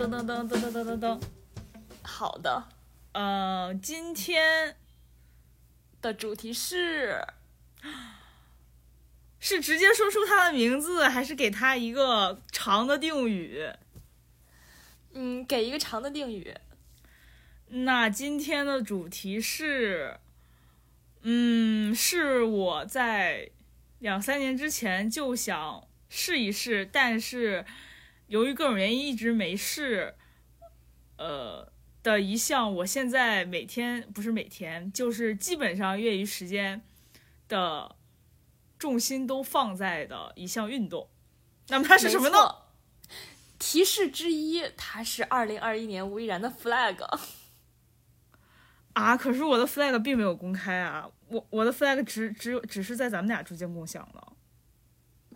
噔噔噔噔噔噔噔噔。好的，呃，今天的主题是是直接说出他的名字，还是给他一个长的定语？嗯，给一个长的定语。那今天的主题是，嗯，是我在两三年之前就想试一试，但是由于各种原因一直没试，呃的一项，我现在每天不是每天，就是基本上业余时间的重心都放在的一项运动。那么它是什么呢？提示之一，它是二零二一年吴亦然的 flag。啊，可是我的 flag 并没有公开啊，我我的 flag 只只有只是在咱们俩之间共享的。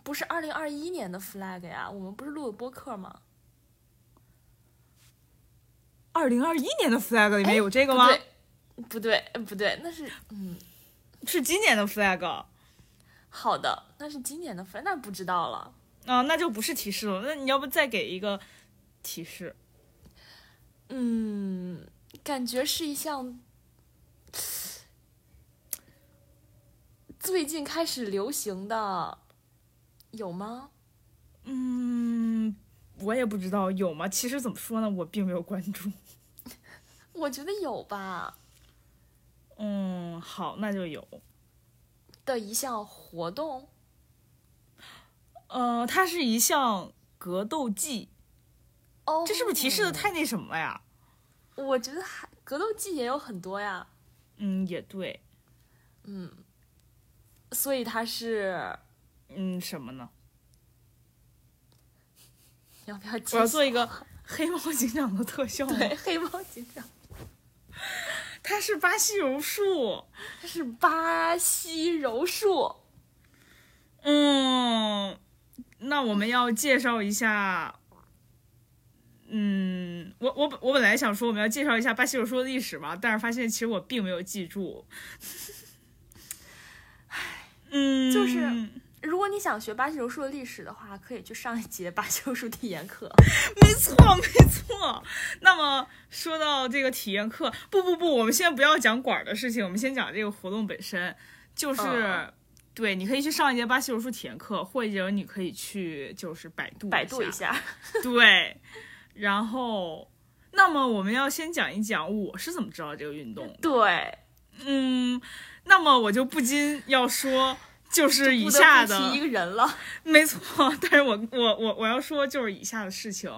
不是二零二一年的 flag 呀，我们不是录的播客吗？二零二一年的 flag 里面有这个吗？不对，不对，不对，那是嗯，是今年的 flag 好的，那是今年的 flag，那不知道了。啊，那就不是提示了。那你要不再给一个提示？嗯，感觉是一项最近开始流行的，有吗？嗯，我也不知道有吗？其实怎么说呢，我并没有关注。我觉得有吧。嗯，好，那就有。的一项活动，呃，它是一项格斗技，哦，这是不是提示的太那什么了呀？我觉得还格斗技也有很多呀。嗯，也对。嗯，所以它是嗯，什么呢？要不要？我要做一个黑猫警长的特效吗？对，黑猫警长，它是巴西柔术。它是巴西柔术。嗯，那我们要介绍一下。嗯，我我本我本来想说我们要介绍一下巴西柔术的历史嘛，但是发现其实我并没有记住。唉嗯，就是如果你想学巴西柔术的历史的话，可以去上一节巴西柔术体验课。没错没错。那么说到这个体验课，不不不，我们先不要讲馆儿的事情，我们先讲这个活动本身。就是、嗯对，你可以去上一节巴西柔术体验课，或者你可以去就是百度百度一下。下，对，然后那么我们要先讲一讲我是怎么知道这个运动的。对，嗯，那么我就不禁要说。就是以下的，一个人了。没错，但是我我我我要说就是以下的事情，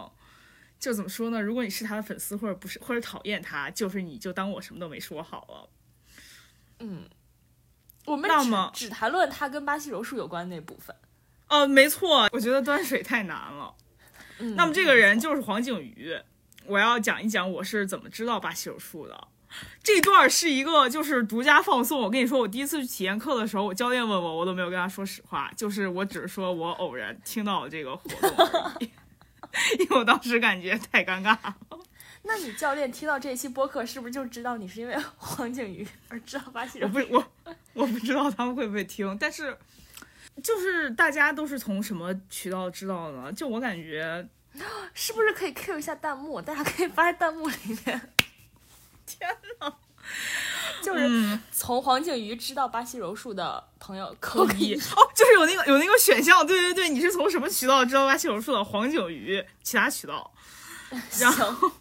就怎么说呢？如果你是他的粉丝或者不是或者讨厌他，就是你就当我什么都没说好了。嗯，我们那么只只谈论他跟巴西柔术有关那部分。哦，没错，我觉得端水太难了。嗯，那么这个人就是黄景瑜，我要讲一讲我是怎么知道巴西柔术的。这段是一个就是独家放送。我跟你说，我第一次去体验课的时候，我教练问我，我都没有跟他说实话，就是我只是说我偶然听到了这个活动而已，因为我当时感觉太尴尬了。那你教练听到这一期播客，是不是就知道你是因为黄景瑜而知道巴西人？我不我我不知道他们会不会听，但是就是大家都是从什么渠道知道的呢？就我感觉，是不是可以 Q 一下弹幕？大家可以发在弹幕里面。天呐，就是嗯，从黄景瑜知道巴西柔术的朋友扣个一。哦，就是有那个有那个选项，对对对，你是从什么渠道知道巴西柔术的？黄景瑜，其他渠道。然后，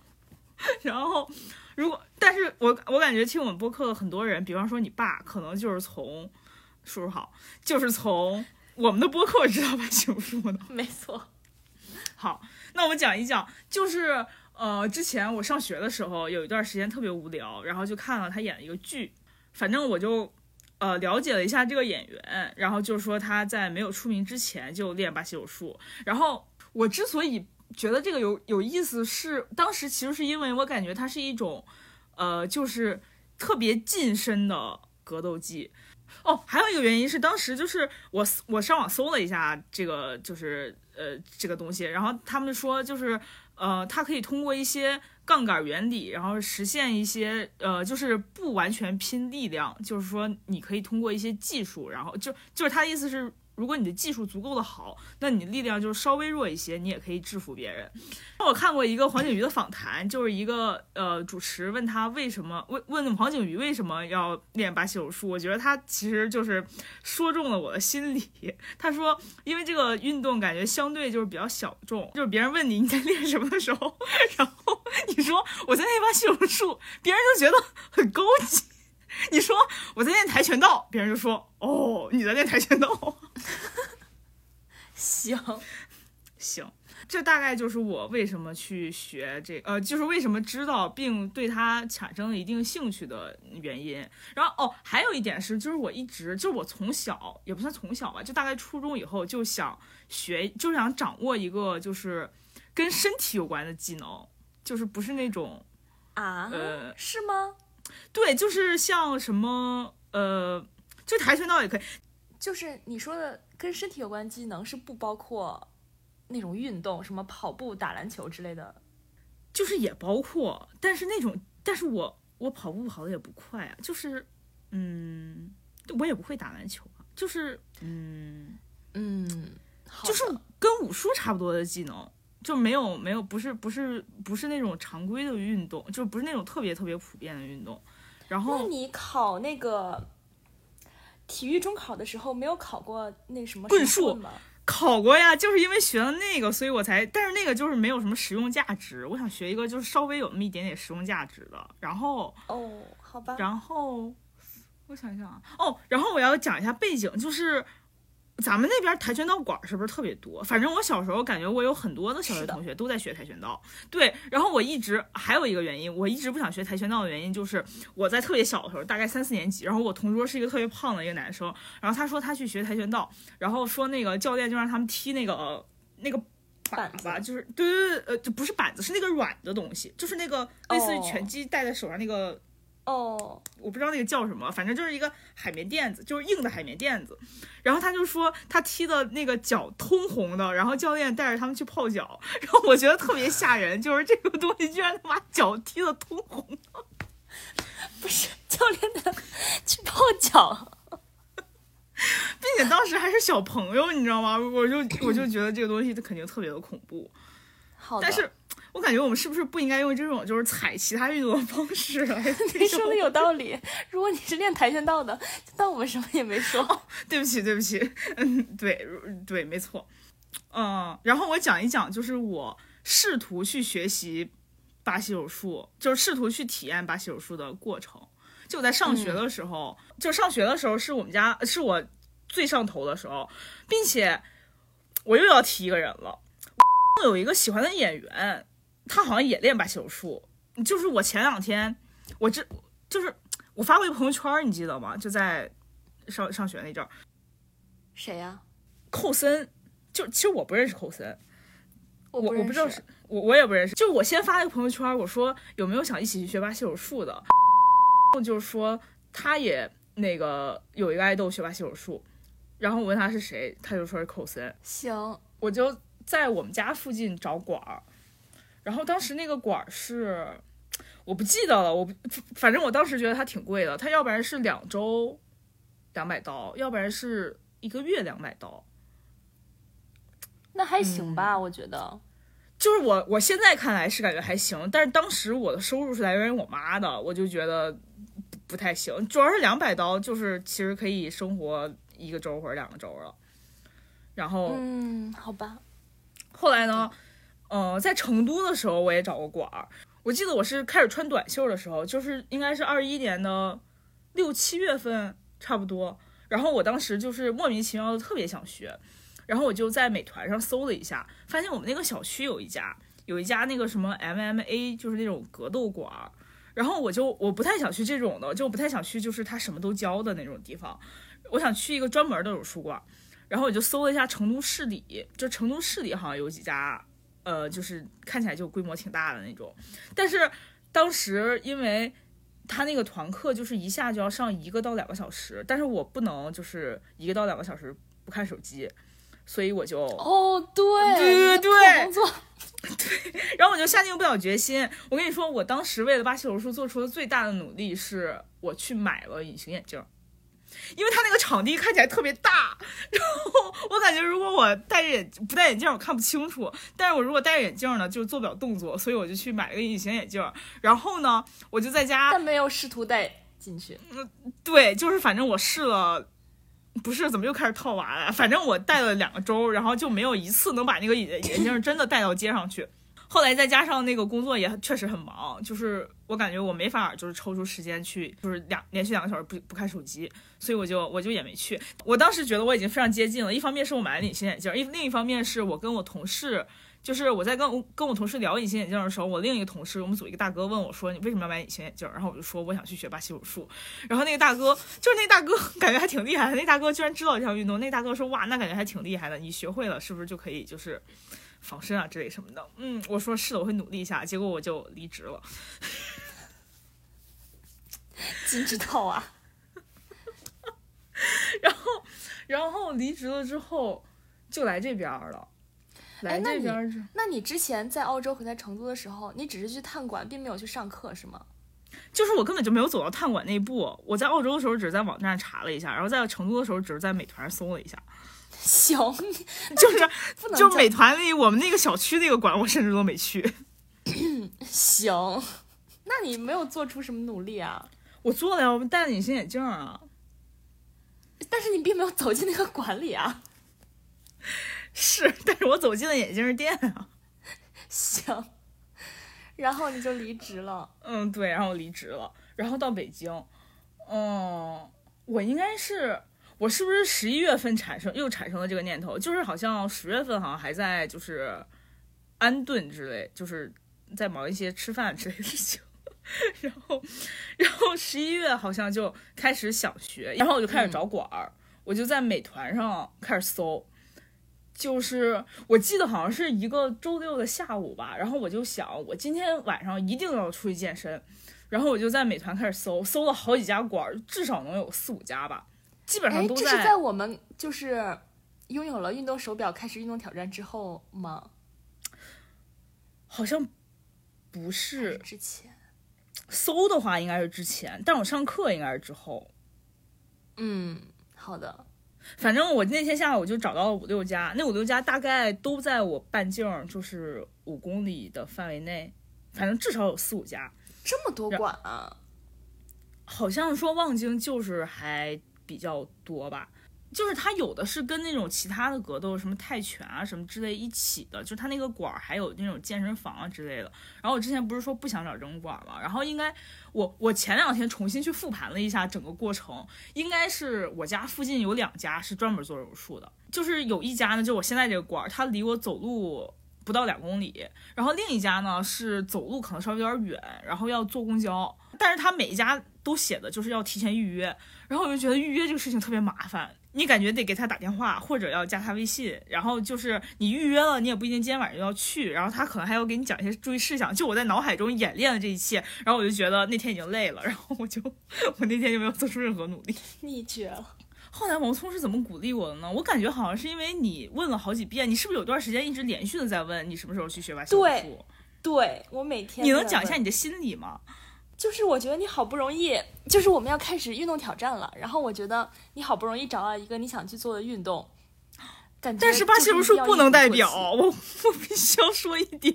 然后，如果，但是我我感觉听我们播客的很多人，比方说你爸，可能就是从叔叔好，就是从我们的播客知道巴西柔术的。没错。好，那我们讲一讲，就是呃，之前我上学的时候有一段时间特别无聊，然后就看了他演的一个剧，反正我就呃了解了一下这个演员，然后就是说他在没有出名之前就练巴西柔术，然后我之所以觉得这个有有意思是，当时其实是因为我感觉它是一种呃就是特别近身的格斗技。哦，还有一个原因是，当时就是我我上网搜了一下这个，就是呃这个东西，然后他们说就是呃，它可以通过一些杠杆原理，然后实现一些呃，就是不完全拼力量，就是说你可以通过一些技术，然后就就是他的意思是如果你的技术足够的好，那你的力量就是稍微弱一些，你也可以制服别人。我看过一个黄景瑜的访谈，就是一个呃主持问他为什么问问黄景瑜为什么要练巴西柔术，我觉得他其实就是说中了我的心理。他说，因为这个运动感觉相对就是比较小众，就是别人问你你在练什么的时候，然后你说我在练巴西柔术，别人就觉得很高级。你说我在练跆拳道，别人就说哦你在练跆拳道。行行，这大概就是我为什么去学这呃，就是为什么知道并对它产生了一定兴趣的原因。然后哦，还有一点是，就是我一直就是我从小也不算从小吧，就大概初中以后就想学，就想掌握一个就是跟身体有关的技能，就是不是那种啊，呃是吗？对，就是像什么呃，就跆拳道也可以，就是你说的跟身体有关技能是不包括那种运动，什么跑步、打篮球之类的。就是也包括，但是那种，但是我我跑步跑的也不快啊，就是嗯，我也不会打篮球啊，就是嗯，嗯，就是跟武术差不多的技能，就没有没有不是不是不是那种常规的运动，就不是那种特别特别普遍的运动。然后那你考那个体育中考的时候，没有考过那什么棍术吗？考过呀，就是因为学了那个，所以我才，但是那个就是没有什么实用价值。我想学一个就是稍微有那么一点点实用价值的。然后哦，好吧。然后我想想啊，哦，然后我要讲一下背景，就是咱们那边跆拳道馆是不是特别多？反正我小时候感觉我有很多的小学同学都在学跆拳道。对，然后我一直还有一个原因，我一直不想学跆拳道的原因就是我在特别小的时候，大概三四年级，然后我同桌是一个特别胖的一个男生，然后他说他去学跆拳道，然后说那个教练就让他们踢那个、呃那个。靶板子吧，就是对对对，呃，就不是板子，是那个软的东西，就是那个类似于哦拳击戴在手上那个哦，我不知道那个叫什么，反正就是一个海绵垫子，就是硬的海绵垫子。然后他就说他踢的那个脚通红的，然后教练带着他们去泡脚，然后我觉得特别吓人，就是这个东西居然他把脚踢的通红的。不是教练的去泡脚。并且当时还是小朋友，你知道吗？我就我就觉得这个东西它肯定特别的恐怖。好的，但是我感觉我们是不是不应该用这种就是踩其他运动的方式来 你说的？有道理。如果你是练跆拳道的，但我们什么也没说。对不起，对不起，嗯，对对，没错，嗯，然后我讲一讲，就是我试图去学习巴西柔术，就是试图去体验巴西柔术的过程。就我在上学的时候，就上学的时候是我们家是我最上头的时候，并且我又要提一个人了，有一个喜欢的演员，他好像也练巴西柔术，就是我前两天我这就是我发过一个朋友圈，你记得吗？就在上上学那阵儿。谁呀、寇森，就其实我不认识寇森，我我不知道是我我也不认识。就我先发了一个朋友圈，我说有没有想一起去学巴西柔术的，就是说他也那个有一个爱豆学巴西柔术，然后我问他是谁，他就说是寇森，行，我就在我们家附近找馆儿，然后当时那个管儿是我不记得了，我不反正我当时觉得它挺贵的，它要不然是两周两百刀，要不然是一个月两百刀。那还行嗯吧，我觉得。就是我我现在看来是感觉还行，但是当时我的收入是来源于我妈的，我就觉得不不太行。主要是两百刀，就是其实可以生活一个周或者两个周了。然后嗯，好吧。后来呢，嗯，在成都的时候我也找过馆儿。我记得我是开始穿短袖的时候，就是应该是二一年的六七月份差不多。然后我当时就是莫名其妙的特别想学，然后我就在美团上搜了一下，发现我们那个小区有一家，有一家那个什么 MMA，就是那种格斗馆儿。然后我就我不太想去这种的，就不太想去就是他什么都教的那种地方，我想去一个专门的柔术馆。然后我就搜了一下成都市里，就成都市里好像有几家，呃，就是看起来就规模挺大的那种。但是当时因为他那个团课就是一下就要上一个到两个小时，但是我不能就是一个到两个小时不看手机，所以我就，哦，对对对对工作 然后我就下定不了决心。我跟你说，我当时为了巴西柔术做出的最大的努力是，我去买了隐形眼镜。因为他那个场地看起来特别大，然后我感觉如果我戴着眼不戴眼镜我看不清楚，但是我如果戴着眼镜呢就做不了动作，所以我就去买了个隐形眼镜，然后呢我就在家，但没有试图戴进去。嗯对，就是反正我试了。不是，怎么又开始套娃了？反正我戴了两个周，然后就没有一次能把那个眼眼镜真的戴到街上去。后来再加上那个工作也确实很忙，就是我感觉我没法就是抽出时间去，就是两连续两个小时不不看手机，所以我就我就也没去。我当时觉得我已经非常接近了，一方面是我买了隐形眼镜，一另一方面是我跟我同事。就是我在跟我跟我同事聊隐形眼镜的时候，我另一个同事，我们组一个大哥问我说：“你为什么要买隐形眼镜？”然后我就说：“我想去学巴西柔术。”然后那个大哥就是那大哥，感觉还挺厉害的。那大哥居然知道这项运动。那大哥说：“哇，那感觉还挺厉害的。你学会了是不是就可以就是防身啊之类什么的？”嗯，我说是的，我会努力一下。结果我就离职了。金指套啊！然后，然后离职了之后就来这边了。来这边是？那你之前在澳洲和在成都的时候，你只是去探馆，并没有去上课，是吗？就是我根本就没有走到探馆那一步。我在澳洲的时候只是在网站查了一下，然后在成都的时候只是在美团上搜了一下。行，就是就美团里我们那个小区那个馆，我甚至都没去。行，那你没有做出什么努力啊？我做了呀，我戴了隐形眼镜啊。但是你并没有走进那个馆里啊。是，但是我走进了眼镜店啊。行，然后你就离职了。嗯，对，然后我离职了，然后到北京。嗯，我应该是，我是不是十一月份产生又产生了这个念头？就是好像十月份好像还在就是安顿之类，就是在忙一些吃饭之类的事情。然后，然后十一月好像就开始想学，然后我就开始找馆儿，我就在美团上开始搜。就是我记得好像是一个周六的下午吧，然后我就想，我今天晚上一定要出去健身，然后我就在美团开始搜，搜了好几家馆，至少能有四五家吧，基本上都在。这是在我们就是拥有了运动手表开始运动挑战之后吗？好像不是之前，搜的话应该是之前，但我上课应该是之后。嗯，好的。反正我那天下午就找到了五六家，那五六家大概都在我半径就是五公里的范围内，反正至少有四五家。这么多馆啊？好像说望京就是还比较多吧。就是它有的是跟那种其他的格斗，什么泰拳啊什么之类一起的，就它那个馆儿还有那种健身房啊之类的。然后我之前不是说不想找这种馆嘛，然后应该我我前两天重新去复盘了一下整个过程，应该是我家附近有两家是专门做柔术的，就是有一家呢，就我现在这个馆儿，它离我走路不到两公里，然后另一家呢是走路可能稍微有点远，然后要坐公交，但是他每一家都写的就是要提前预约，然后我就觉得预约这个事情特别麻烦。你感觉得给他打电话，或者要加他微信，然后就是你预约了，你也不一定今天晚上就要去，然后他可能还要给你讲一些注意事项。就我在脑海中演练了这一切，然后我就觉得那天已经累了，然后我就我那天就没有做出任何努力。你绝了！后来王聪是怎么鼓励我的呢？我感觉好像是因为你问了好几遍，你是不是有段时间一直连续的在问你什么时候去学巴西柔术？对，我每天。你能讲一下你的心理吗？就是我觉得你好不容易，就是我们要开始运动挑战了，然后我觉得你好不容易找到一个你想去做的运动，感觉但是巴西柔术不能代表我，我必须要说一点，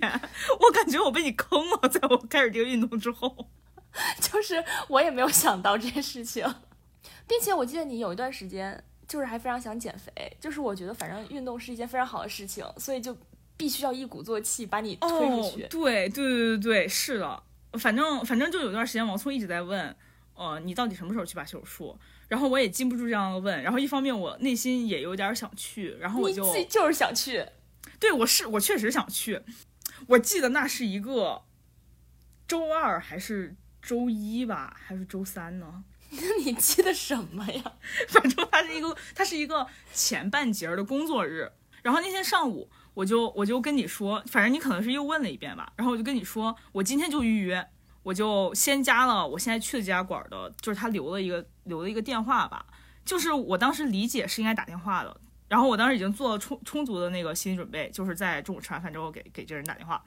我感觉我被你坑了，在我开始这个运动之后，就是我也没有想到这件事情，并且我记得你有一段时间就是还非常想减肥，就是我觉得反正运动是一件非常好的事情，所以就必须要一鼓作气把你推出去。对对对对对，是的。反正反正就有段时间，王聪一直在问，呃，你到底什么时候去把手术？然后我也禁不住这样的问。然后一方面我内心也有点想去，然后我就就是想去。对，我是我确实想去。我记得那是一个周二还是周一吧，还是周三呢？那你记得什么呀？反正它是一个它是一个前半截的工作日。然后那天上午。我就我就跟你说，反正你可能是又问了一遍吧，然后我就跟你说，我今天就预约，我就先加了我现在去的这家馆的，就是他留了一个留了一个电话吧，就是我当时理解是应该打电话的，然后我当时已经做了充充足的那个心理准备，就是在中午吃完饭之后给给这人打电话，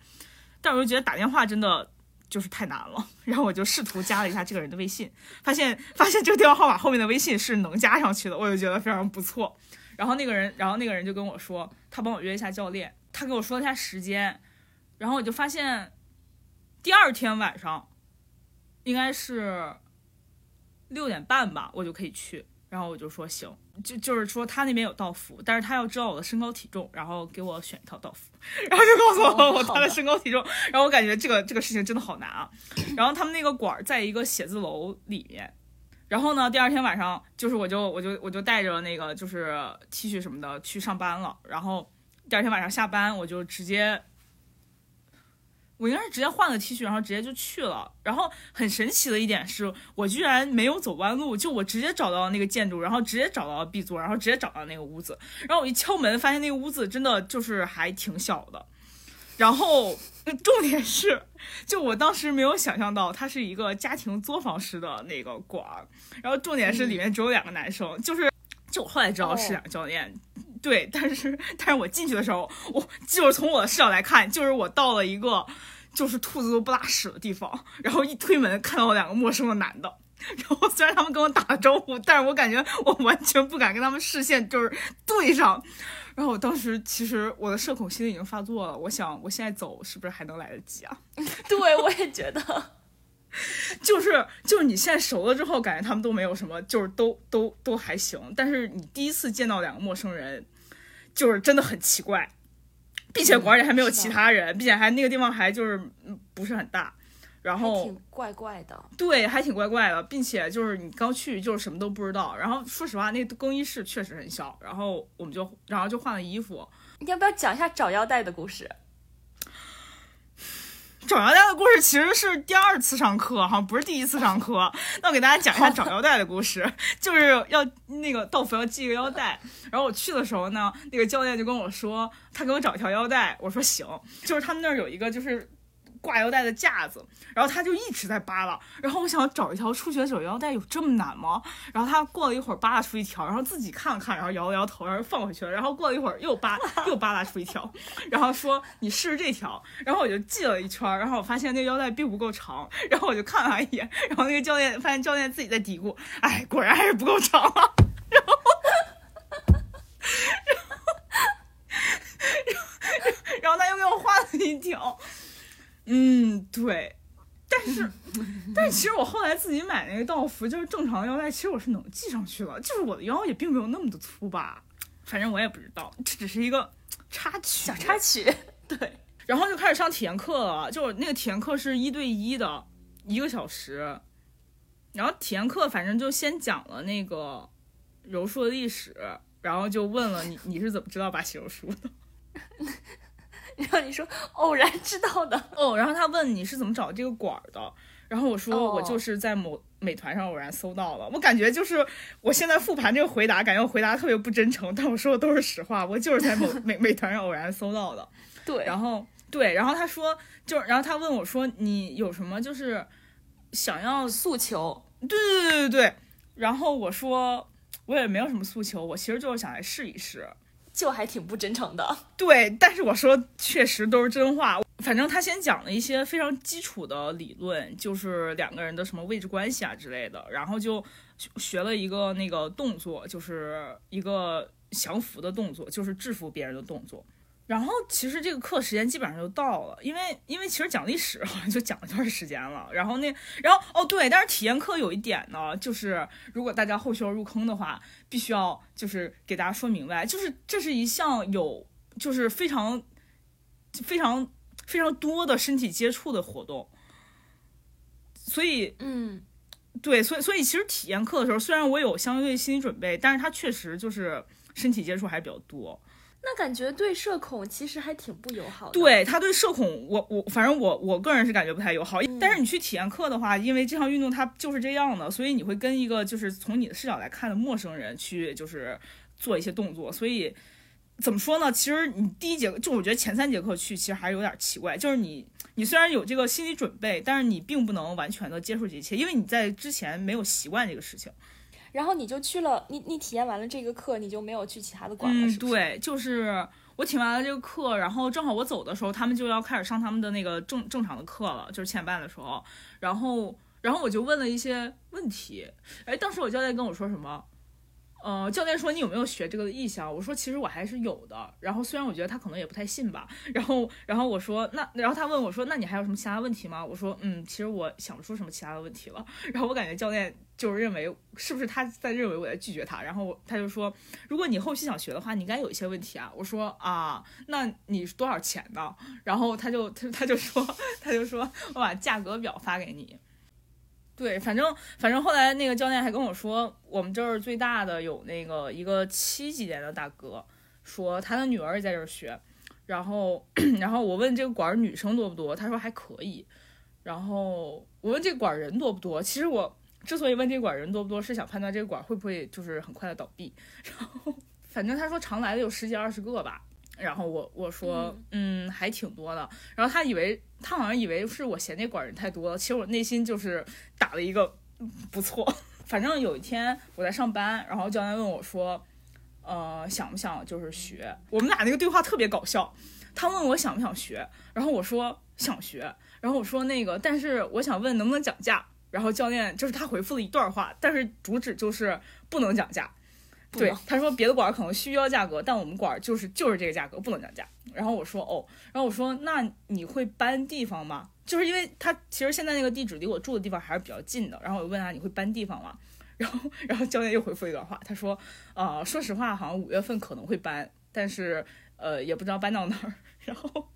但我就觉得打电话真的就是太难了，然后我就试图加了一下这个人的微信，发现发现这个电话号码后面的微信是能加上去的，我就觉得非常不错。然后那个人，然后那个人就跟我说，他帮我约一下教练，他给我说了一下时间，然后我就发现第二天晚上应该是六点半吧，我就可以去。然后我就说行，就就是说他那边有道服，但是他要知道我的身高体重，然后给我选一套道服，然后就告诉我我他的身高体重，然后我感觉这个这个事情真的好难啊。然后他们那个馆在一个写字楼里面，然后呢，第二天晚上就是我就我就我就带着那个就是 T 恤什么的去上班了，然后第二天晚上下班我就直接。我应该是直接换了 T 恤，然后直接就去了。然后很神奇的一点是我居然没有走弯路，就我直接找到那个建筑，然后直接找到 B 座，然后直接找到那个屋子。然后我一敲门，发现那个屋子真的就是还挺小的。然后重点是，就我当时没有想象到它是一个家庭作坊式的那个馆儿。然后重点是里面只有两个男生，就是就我后来知道是两个教练。对，但是但是我进去的时候，我就是从我的视角来看，就是我到了一个就是兔子都不拉屎的地方，然后一推门看到两个陌生的男的，然后虽然他们跟我打了招呼，但是我感觉我完全不敢跟他们视线就是对上，然后我当时其实我的社恐心理已经发作了，我想我现在走是不是还能来得及啊？对，我也觉得，就是就是你现在熟了之后，感觉他们都没有什么，就是都都都还行，但是你第一次见到两个陌生人。就是真的很奇怪，并且馆里还没有其他人，并且还那个地方还就是不是很大，然后挺怪怪的，对，还挺怪怪的，并且就是你刚去就是什么都不知道，然后说实话，那个更衣室确实很小，然后我们就然后就换了衣服，你要不要讲一下找腰带的故事？找腰带的故事其实是第二次上课，好像不是第一次上课。那我给大家讲一下找腰带的故事，就是要那个道服要系一个腰带。然后我去的时候呢，那个教练就跟我说，他给我找一条腰带。我说行，就是他们那儿有一个就是。挂腰带的架子，然后他就一直在扒拉，然后我想找一条初学者腰带有这么难吗？然后他过了一会儿扒拉出一条，然后自己看了看，然后摇了摇头，然后放回去了。然后过了一会儿又扒又扒拉出一条，然后说你试试这条。然后我就系了一圈，然后我发现那腰带并不够长，然后我就看了他一眼，然后那个教练发现教练自己在嘀咕，哎，果然还是不够长。然后，然后，然后他又给我画了一条。嗯，对，但是，但是其实我后来自己买那个道服，就是正常的腰带，其实我是能系上去的，就是我的腰也并没有那么的粗吧，反正我也不知道，这只是一个插曲，小。插曲。对，然后就开始上体验课了，就那个体验课是一对一的，一个小时，然后体验课反正就先讲了那个柔术的历史，然后就问了你你是怎么知道巴西柔术的。然后你说偶然知道的哦，然后他问你是怎么找这个馆的，然后我说我就是在某美团上偶然搜到了。我感觉就是我现在复盘这个回答，感觉我回答特别不真诚，但我说的都是实话，我就是在某 美美团上偶然搜到的。对，然后对，然后他说就，然后他问我说你有什么就是想要诉求？对对对对对，然后我说我也没有什么诉求，我其实就是想来试一试。就还挺不真诚的，对，但是我说确实都是真话。反正他先讲了一些非常基础的理论，就是两个人的什么位置关系啊之类的，然后就学了一个那个动作，就是一个降服的动作，就是制服别人的动作。然后其实这个课时间基本上就到了，因为因为其实讲历史 好像就讲了一段时间了。然后那然后哦对，但是体验课有一点呢，就是如果大家后续要入坑的话，必须要就是给大家说明白，就是这是一项有就是非常非常非常多的身体接触的活动。所以嗯，对，所以所以其实体验课的时候，虽然我有相对心理准备，但是它确实就是身体接触还比较多。那感觉对社恐其实还挺不友好的。对他对社恐，我我反正我我个人是感觉不太友好。但是你去体验课的话，因为这项运动它就是这样的，所以你会跟一个就是从你的视角来看的陌生人去就是做一些动作。所以怎么说呢？其实你第一节就我觉得前三节课去其实还是有点奇怪，就是你你虽然有这个心理准备，但是你并不能完全的接受这一切，因为你在之前没有习惯这个事情。然后你就去了，你你体验完了这个课，你就没有去其他的馆了。嗯，对，就是我听完了这个课，然后正好我走的时候，他们就要开始上他们的那个正正常的课了，就是七点半的时候，然后然后我就问了一些问题，哎，当时我教练跟我说什么？呃，教练说你有没有学这个意向？我说其实我还是有的。然后虽然我觉得他可能也不太信吧。然后，然后我说那，然后他问我说那你还有什么其他问题吗？我说嗯，其实我想不出什么其他的问题了。然后我感觉教练就是认为是不是他在认为我在拒绝他？然后他就说如果你后期想学的话，你应该有一些问题啊。我说啊，那你多少钱呢？然后他就他他就说他就说我把价格表发给你。对，反正反正后来那个教练还跟我说，我们这儿最大的有那个一个七几年的大哥，说他的女儿也在这儿学，然后然后我问这个馆女生多不多，他说还可以，然后我问这个馆人多不多，其实我之所以问这个馆人多不多，是想判断这个馆会不会就是很快的倒闭，然后反正他说常来的有十几二十个吧。然后我我说嗯还挺多的，然后他以为他好像以为是我嫌那馆人太多了，其实我内心就是打了一个不错。反正有一天我在上班，然后教练问我说，呃想不想就是学？我们俩那个对话特别搞笑。他问我想不想学，然后我说想学，然后我说那个但是我想问能不能讲价，然后教练就是他回复了一段话，但是主旨就是不能讲价。对，他说别的馆可能需要价格，但我们馆就是就是这个价格，不能降价。然后我说哦，然后我说那你会搬地方吗？就是因为他其实现在那个地址离我住的地方还是比较近的。然后我问他你会搬地方吗？然后然后教练又回复一段话，他说呃，说实话，好像五月份可能会搬，但是呃也不知道搬到哪儿。然后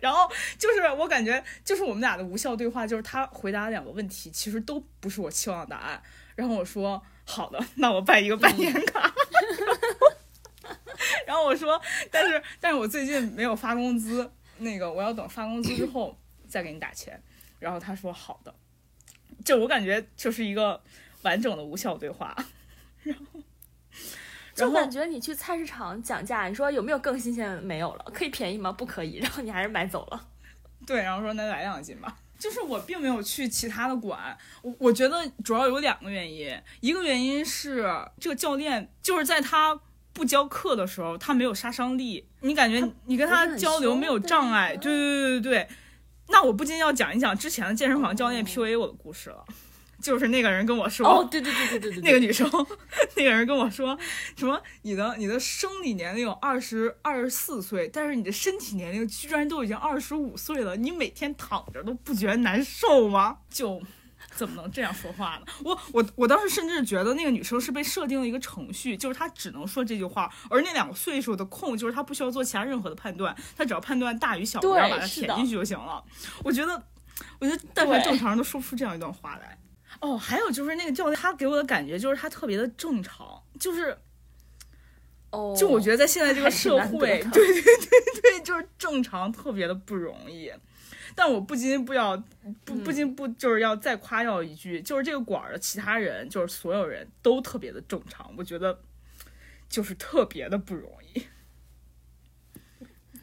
然后就是我感觉就是我们俩的无效对话，就是他回答两个问题，其实都不是我期望的答案。然后我说好的，那我办一个半年卡。然后我说，但是但是我最近没有发工资，那个我要等发工资之后再给你打钱。然后他说好的，就我感觉就是一个完整的无效对话。然后，就感觉你去菜市场讲价，你说有没有更新鲜的？没有了，可以便宜吗？不可以。然后你还是买走了。对，然后说那来两斤吧。就是我并没有去其他的馆，我我觉得主要有两个原因，一个原因是这个教练就是在他。不教课的时候，他没有杀伤力，你感觉你跟他交流没有障碍，对对对对对。那我不禁要讲一讲之前的健身房教练 PUA 我的故事了，就是那个人跟我说，哦对对对对对对，那个女生，那个人跟我说什么？你的你的生理年龄有二十二十四岁，但是你的身体年龄居然都已经二十五岁了，你每天躺着都不觉得难受吗？就。怎么能这样说话呢？我我我当时甚至觉得那个女生是被设定了一个程序，就是她只能说这句话，而那两个岁数的空，就是她不需要做其他任何的判断，她只要判断大与小，然后把它填进去就行了。我觉得，我觉得但凡正常人都说不出这样一段话来。哦，还有就是那个教练，他给我的感觉就是他特别的正常，就是，哦，就我觉得在现在这个社会，对对对对，就是正常特别的不容易。但我不禁不要不不禁不就是要再夸耀一句，就是这个馆的其他人，就是所有人都特别的正常，我觉得就是特别的不容易，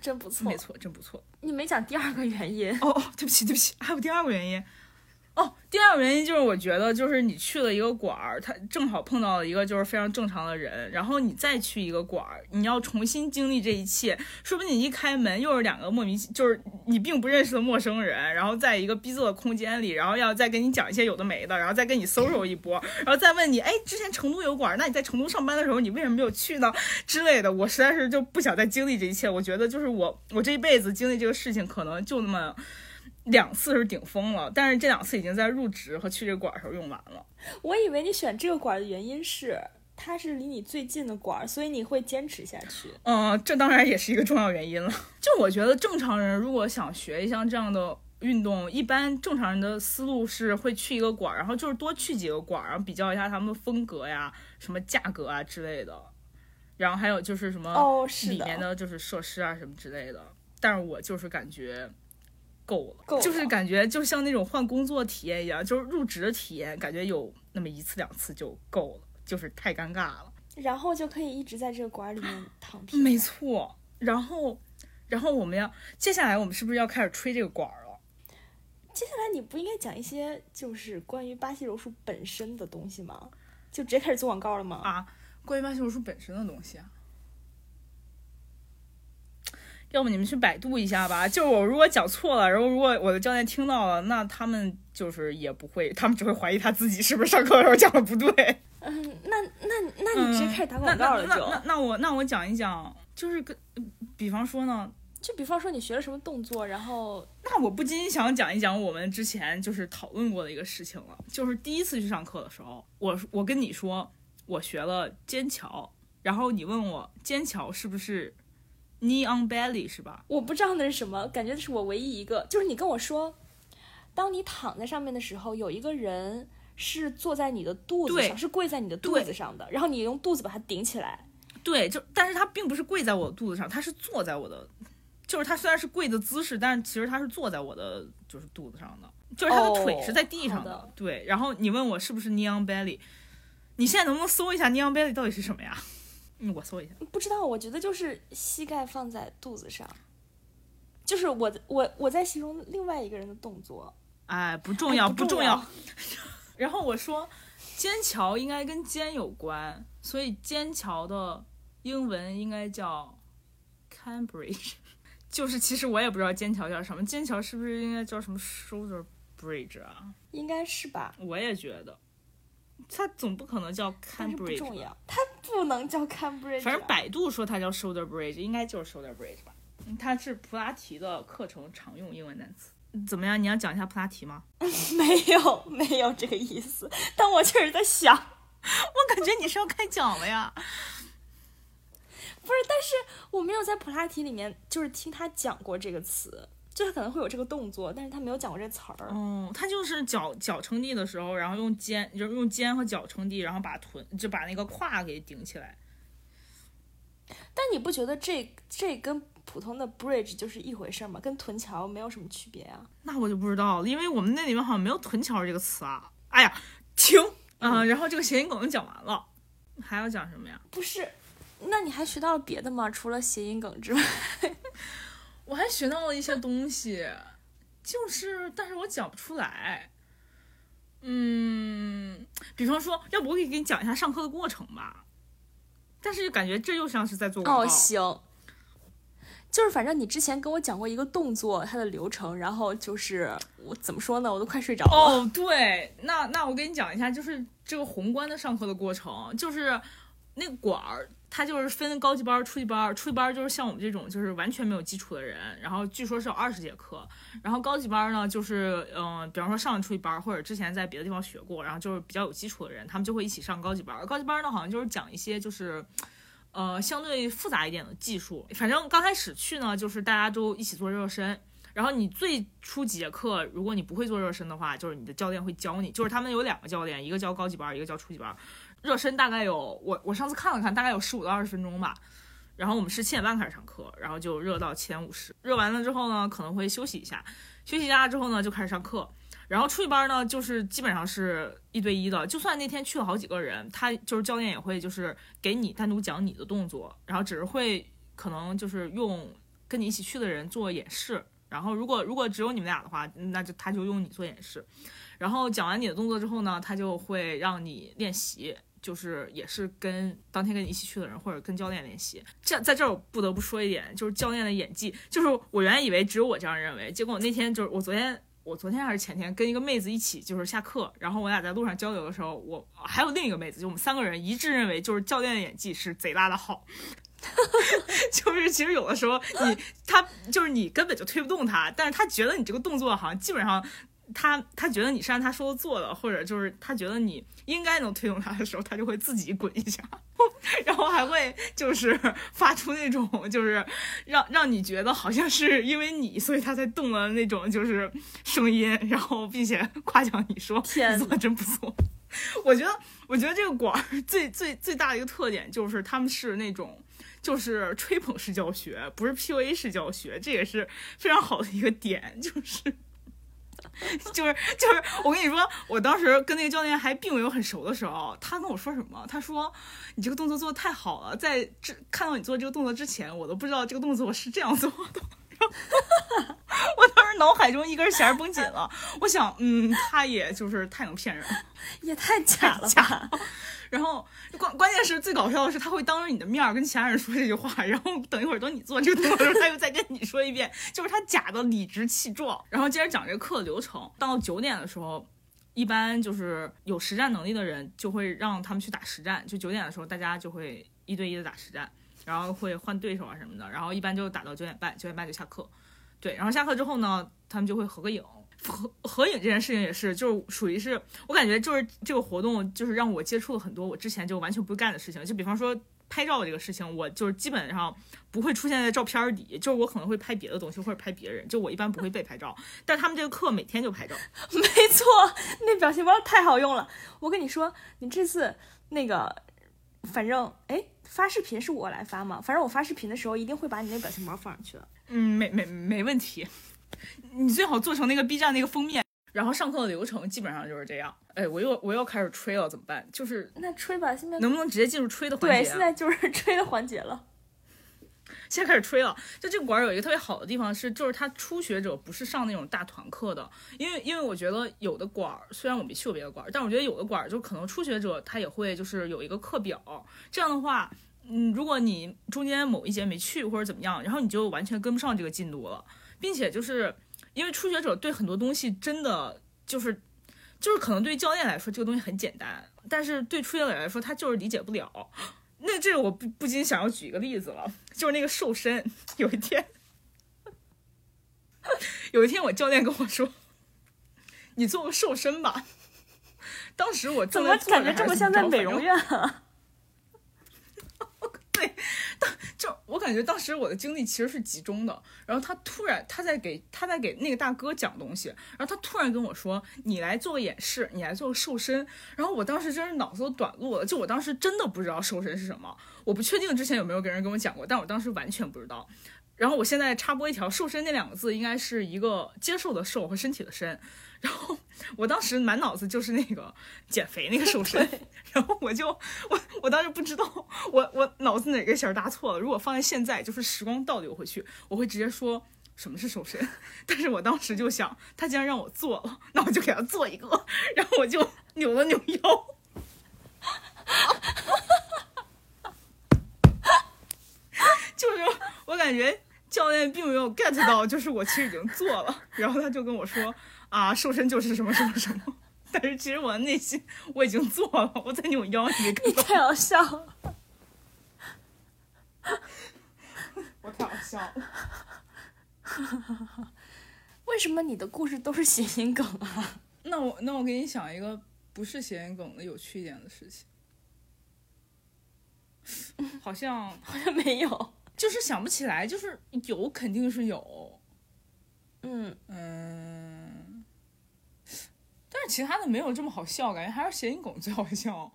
真不错，没错，真不错。你没讲第二个原因哦哦，对不起对不起，还有第二个原因。哦，第二个原因就是我觉得，就是你去了一个馆儿，他正好碰到了一个就是非常正常的人，然后你再去一个馆儿，你要重新经历这一切，说不定你一开门又是两个莫名就是你并不认识的陌生人，然后在一个逼仄的空间里，然后要再跟你讲一些有的没的，然后再跟你搜搜一波，然后再问你，哎，之前成都有馆儿，那你在成都上班的时候，你为什么没有去呢？之类的，我实在是就不想再经历这一切。我觉得就是我我这一辈子经历这个事情，可能就那么。两次是顶峰了，但是这两次已经在入职和去这个馆时候用完了。我以为你选这个馆的原因是它是离你最近的馆，所以你会坚持下去。嗯，这当然也是一个重要原因了。就我觉得正常人如果想学一项这样的运动，一般正常人的思路是会去一个馆，然后就是多去几个馆，然后比较一下他们的风格呀、什么价格啊之类的，然后还有就是什么哦，里面的就是设施啊什么之类的。但是我就是感觉。够了够，就是感觉就像那种换工作体验一样，就是入职的体验，感觉有那么一次两次就够了，就是太尴尬了。然后就可以一直在这个馆里面躺平。没错，然后，然后我们要接下来我们是不是要开始吹这个馆了？接下来你不应该讲一些就是关于巴西柔术本身的东西吗？就直接开始做广告了吗？啊，关于巴西柔术本身的东西啊。要不你们去百度一下吧。就我如果讲错了，然后如果我的教练听到了，那他们就是也不会，他们只会怀疑他自己是不是上课的时候讲的不对。嗯，那那那你直接开始打广告了就。那那那我那我讲一讲，就是跟比方说呢，就比方说你学了什么动作，然后那我不禁想讲一讲我们之前就是讨论过的一个事情了，就是第一次去上课的时候，我我跟你说我学了肩桥，然后你问我肩桥是不是 knee on belly 是吧？我不知道那是什么，感觉这是我唯一一个，就是你跟我说，当你躺在上面的时候，有一个人。是坐在你的肚子上，是跪在你的肚子上的，然后你用肚子把它顶起来。对，就但是他并不是跪在我的肚子上，他是坐在我的，就是他虽然是跪的姿势，但是其实他是坐在我的就是肚子上的，就是他的腿是在地上的。对，然后你问我是不是 knee on belly，你现在能不能搜一下 knee on belly 到底是什么呀？嗯，我搜一下。不知道，我觉得就是膝盖放在肚子上，就是我我我在形容另外一个人的动作。哎，不重要，不重要。然后我说，肩桥应该跟肩有关，所以肩桥的英文应该叫 Cambridge，就是其实我也不知道肩桥叫什么，肩桥是不是应该叫什么 Shoulder Bridge 啊？应该是吧？我也觉得，它总不可能叫 Cambridge，重要，它不能叫 Cambridge。反正百度说它叫 Shoulder Bridge，应该就是 Shoulder Bridge 吧？它是普拉提的课程常用英文单词。怎么样？你要讲一下普拉提吗？没有，没有这个意思。但我确实在想，我感觉你是要开讲了呀。不是，但是我没有在普拉提里面就是听他讲过这个词，就他可能会有这个动作，但是他没有讲过这词儿。嗯，他就是脚脚撑地的时候，然后用肩，就是用肩和脚撑地，然后把臀就把那个胯给顶起来。但你不觉得这这跟？普通的 bridge 就是一回事儿嘛，跟臀桥没有什么区别啊。那我就不知道了，因为我们那里面好像没有臀桥这个词啊。哎呀，停啊！然后这个谐音梗讲完了，还要讲什么呀？不是，那你还学到了别的吗？除了谐音梗之外，我还学到了一些东西，就是，但是我讲不出来。嗯，比方说，要不我可以给你讲一下上课的过程吧？但是感觉这又像是在做。哦，行。就是反正你之前跟我讲过一个动作，它的流程，然后就是我怎么说呢，我都快睡着了。哦，对，那那我给你讲一下，就是这个宏观的上课的过程，就是那个管儿，他就是分高级班、初级班，初级班就是像我们这种就是完全没有基础的人，然后据说是有二十节课，然后高级班呢就是嗯，比方说上了初级班或者之前在别的地方学过，然后就是比较有基础的人，他们就会一起上高级班。高级班呢好像就是讲一些就是。呃，相对复杂一点的技术，反正刚开始去呢，就是大家都一起做热身。然后你最初几节课，如果你不会做热身的话，就是你的教练会教你，就是他们有两个教练，一个教高级班，一个教初级班。热身大概有我我上次看了看，大概有十五到二十分钟吧。然后我们是七点半开始上课，然后就热到七点五十。热完了之后呢，可能会休息一下，休息一下之后呢，就开始上课。然后初级班呢，就是基本上是一对一的，就算那天去了好几个人，他就是教练也会就是给你单独讲你的动作，然后只是会可能就是用跟你一起去的人做演示，然后如果如果只有你们俩的话，那就他就用你做演示，然后讲完你的动作之后呢，他就会让你练习，就是也是跟当天跟你一起去的人或者跟教练练习。这在这儿我不得不说一点，就是教练的演技，就是我原来以为只有我这样认为，结果那天就是我昨天。我昨天还是前天跟一个妹子一起就是下课，然后我俩在路上交流的时候，我还有另一个妹子，就我们三个人一致认为就是教练的演技是贼拉的好，就是其实有的时候你他就是你根本就推不动他，但是他觉得你这个动作好像基本上。他他觉得你是按他说的做的，或者就是他觉得你应该能推动他的时候，他就会自己滚一下，然后还会就是发出那种就是让让你觉得好像是因为你所以他才动了那种就是声音，然后并且夸奖你说你做的真不错。我觉得我觉得这个馆最最最大的一个特点就是他们是那种就是吹捧式教学，不是 PUA 式教学，这也是非常好的一个点，就是。就 是就是，我跟你说，我当时跟那个教练还并没有很熟的时候，他跟我说什么？他说：“你这个动作做的太好了，在这看到你做这个动作之前，我都不知道这个动作我是这样做的。” 我当时脑海中一根弦绷紧了。我想，嗯，他也就是太能骗人，也太假了吧。然后关关键是最搞笑的是，他会当着你的面跟其他人说这句话，然后等一会儿等你做这个动作的时候，他又再跟你说一遍，就是他假的理直气壮。然后接着讲这个课流程，到九点的时候，一般就是有实战能力的人就会让他们去打实战，就九点的时候大家就会一对一的打实战，然后会换对手啊什么的，然后一般就打到九点半，九点半就下课。对，然后下课之后呢，他们就会合个影。合合影这件事情也是，就是属于是我感觉就是这个活动，就是让我接触了很多我之前就完全不干的事情。就比方说拍照这个事情，我就是基本上不会出现在照片里，就是我可能会拍别的东西或者拍别人，就我一般不会被拍照。但他们这个课每天就拍照，没错，那表情包太好用了。我跟你说，你这次那个，反正哎，发视频是我来发嘛，反正我发视频的时候一定会把你那表情包放上去的。嗯，没没没问题。你最好做成那个 B 站那个封面，然后上课的流程基本上就是这样。哎，我又我又开始吹了，怎么办？就是那吹吧，现在能不能直接进入吹的环节？对，现在就是 吹的环节了。现在开始吹了。就这个馆有一个特别好的地方是，就是他初学者不是上那种大团课的，因为因为我觉得有的馆虽然我没去过别的馆，但我觉得有的馆就可能初学者他也会就是有一个课表，这样的话，嗯，如果你中间某一节没去或者怎么样，然后你就完全跟不上这个进度了。并且就是因为初学者对很多东西真的就是就是可能对教练来说这个东西很简单，但是对初学者来说他就是理解不了。那这个我不不禁想要举一个例子了，就是那个瘦身。有一天，有一天我教练跟我说：“你做个瘦身吧。”当时我怎么感觉这么像在美容院啊？对，当就我感觉当时我的精力其实是集中的，然后他突然他在给他在给那个大哥讲东西，然后他突然跟我说：“你来做个演示，你来做个瘦身。”然后我当时真是脑子都短路了，就我当时真的不知道瘦身是什么，我不确定之前有没有跟人跟我讲过，但我当时完全不知道。然后我现在插播一条，瘦身那两个字应该是一个接受的瘦和身体的身。然后我当时满脑子就是那个减肥那个瘦身，然后我就我我当时不知道我我脑子哪个弦搭错了。如果放在现在，就是时光倒流回去，我会直接说什么是瘦身。但是我当时就想，他既然让我做了，那我就给他做一个。然后我就扭了扭腰，就是我感觉教练并没有 get 到，就是我其实已经做了。然后他就跟我说。啊，瘦身就是什么什么什么，但是其实我的内心我已经做了，我在扭腰，你你太好笑了，我太好笑了，为什么你的故事都是谐音梗啊？那我那我给你想一个不是谐音梗的有趣一点的事情，好像好像没有，就是想不起来，就是有肯定是有，嗯嗯。但是其他的没有这么好笑，感觉还是谐音梗最好笑。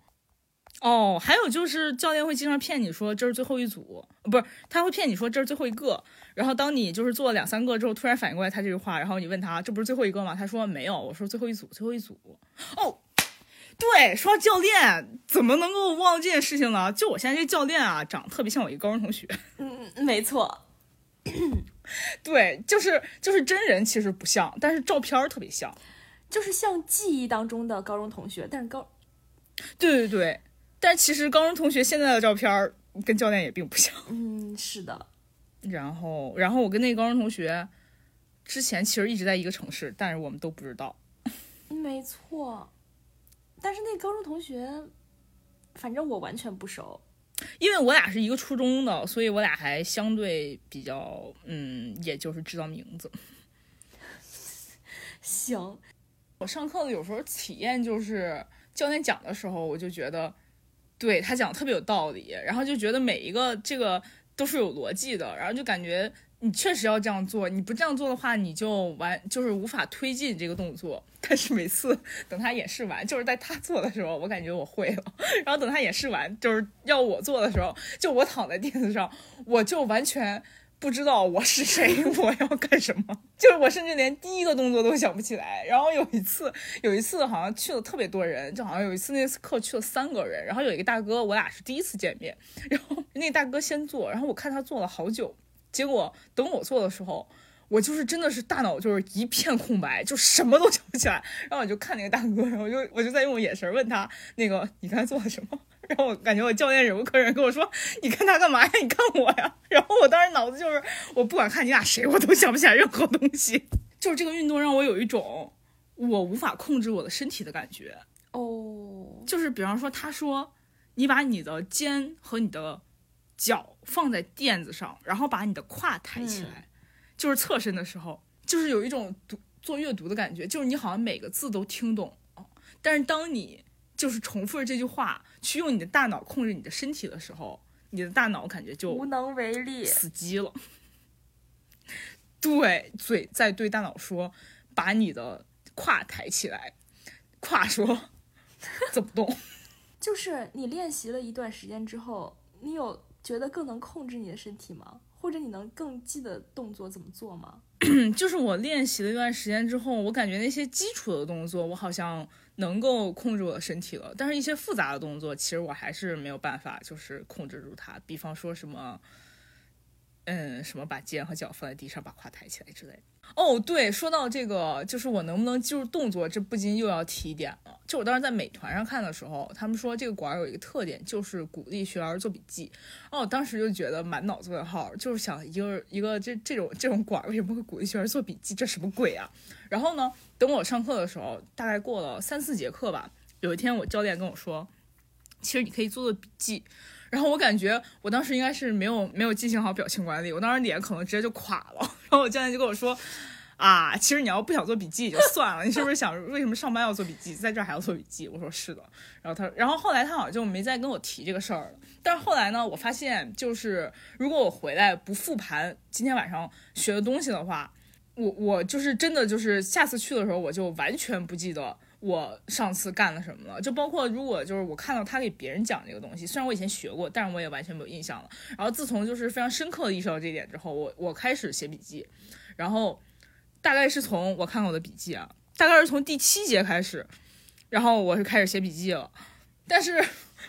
哦，还有就是教练会经常骗你说这是最后一组，不是他会骗你说这是最后一个。然后当你就是做了两三个之后，突然反应过来他这句话，然后你问他这不是最后一个吗？他说没有，我说最后一组，最后一组。哦，对，说到教练怎么能够忘了这件事情呢？就我现在这教练啊，长得特别像我一个高中同学。嗯，没错。对，就是就是真人其实不像，但是照片特别像。就是像记忆当中的高中同学，但是高，对对对，但其实高中同学现在的照片跟教练也并不像。嗯，是的。然后，然后我跟那个高中同学之前其实一直在一个城市，但是我们都不知道。没错，但是那高中同学，反正我完全不熟，因为我俩是一个初中的，所以我俩还相对比较，嗯，也就是知道名字。行。我上课的有时候体验就是教练讲的时候，我就觉得，对他讲特别有道理，然后就觉得每一个这个都是有逻辑的，然后就感觉你确实要这样做，你不这样做的话，你就完就是无法推进这个动作。但是每次等他演示完，就是在他做的时候，我感觉我会了，然后等他演示完，就是要我做的时候，就我躺在垫子上，我就完全。不知道我是谁，我要干什么？就是我甚至连第一个动作都想不起来。然后有一次，有一次好像去了特别多人，就好像有一次那次课去了三个人。然后有一个大哥，我俩是第一次见面。然后那大哥先做，然后我看他做了好久。结果等我做的时候，我就是真的是大脑就是一片空白，就什么都想不起来。然后我就看那个大哥，然后我就我就在用眼神问他，那个你刚才做了什么？然后我感觉我教练忍无可忍跟我说，你看他干嘛呀？你看我呀？然后我当时脑子就是，我不管看你俩谁，我都想不起来任何东西。就是这个运动让我有一种我无法控制我的身体的感觉。哦，就是比方说，他说你把你的肩和你的脚放在垫子上，然后把你的胯抬起来，就是侧身的时候，就是有一种读做阅读的感觉，就是你好像每个字都听懂，但是当你就是重复着这句话，去用你的大脑控制你的身体的时候，你的大脑感觉就无能为力。死机了。对，嘴在对大脑说，把你的胯抬起来，胯说 怎么动？就是你练习了一段时间之后，你有觉得更能控制你的身体吗？或者你能更记得动作怎么做吗？就是我练习了一段时间之后，我感觉那些基础的动作，我好像能够控制我的身体了。但是，一些复杂的动作，其实我还是没有办法，就是控制住它。比方说什么。嗯，什么把肩和脚放在地上，把胯抬起来之类的。哦，对，说到这个，就是我能不能记住动作，这不禁又要提一点了。就我当时在美团上看的时候，他们说这个馆有一个特点，就是鼓励学员做笔记。哦，我当时就觉得满脑子问号，就是想一个一个这这种这种馆为什么会鼓励学员做笔记？这什么鬼啊？然后呢，等我上课的时候，大概过了三四节课吧，有一天我教练跟我说，其实你可以做做笔记。然后我感觉我当时应该是没有没有进行好表情管理，我当时脸可能直接就垮了。然后我教练就跟我说：“啊，其实你要不想做笔记也就算了，你是不是想为什么上班要做笔记，在这儿还要做笔记？”我说：“是的。”然后他，然后后来他好像就没再跟我提这个事儿了。但是后来呢，我发现就是如果我回来不复盘今天晚上学的东西的话，我我就是真的就是下次去的时候我就完全不记得。我上次干了什么了？就包括如果就是我看到他给别人讲这个东西，虽然我以前学过，但是我也完全没有印象了。然后自从就是非常深刻的意识到这一点之后，我我开始写笔记，然后大概是从我看过的笔记啊，大概是从第七节开始，然后我是开始写笔记了，但是。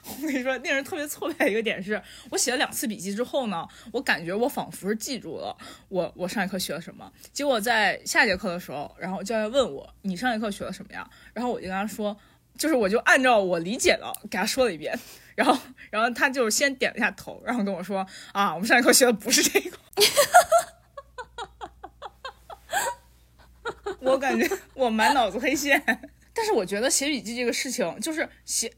我跟你说，令人特别挫败一个点是，我写了两次笔记之后呢，我感觉我仿佛是记住了我我上一课学了什么。结果在下节课的时候，然后教练问我你上一课学了什么呀？然后我就跟他说，就是我就按照我理解的给他说了一遍。然后然后他就先点了一下头，然后跟我说啊，我们上一课学的不是这个。我感觉我满脑子黑线。但是我觉得写笔记这个事情，就是写。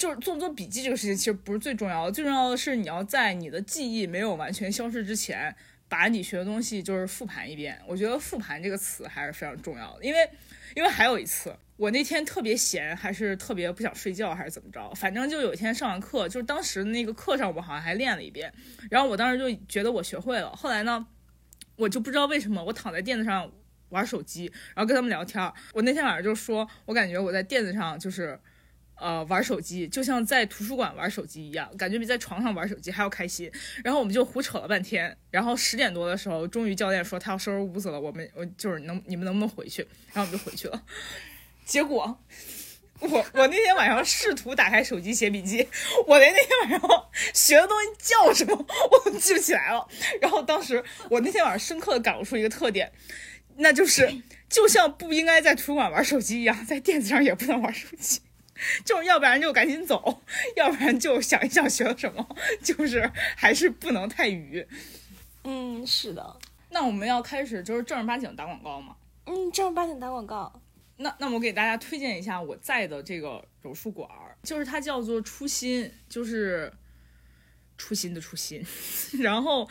就是做不做笔记这个事情其实不是最重要的，最重要的是你要在你的记忆没有完全消失之前，把你学的东西就是复盘一遍。我觉得复盘这个词还是非常重要的，因为因为还有一次，我那天特别闲，还是特别不想睡觉，还是怎么着，反正就有一天上完课，就是当时那个课上我好像还练了一遍，然后我当时就觉得我学会了。后来呢，我就不知道为什么我躺在垫子上玩手机，然后跟他们聊天。我那天晚上就说，我感觉我在垫子上就是。呃，玩手机就像在图书馆玩手机一样，感觉比在床上玩手机还要开心。然后我们就胡扯了半天，然后十点多的时候，终于教练说他要收拾屋子了，我们我就是能你们能不能回去？然后我们就回去了。结果我我那天晚上试图打开手机写笔记，我连那天晚上学的东西叫什么我都记不起来了。然后当时我那天晚上深刻的感悟出一个特点，那就是就像不应该在图书馆玩手机一样，在垫子上也不能玩手机。就要不然就赶紧走，要不然就想一想学了什么，就是还是不能太愚。嗯，是的。那我们要开始就是正儿八经打广告吗？嗯，正儿八经打广告。那那我给大家推荐一下我在的这个柔术馆，就是它叫做初心，就是初心的初心。然后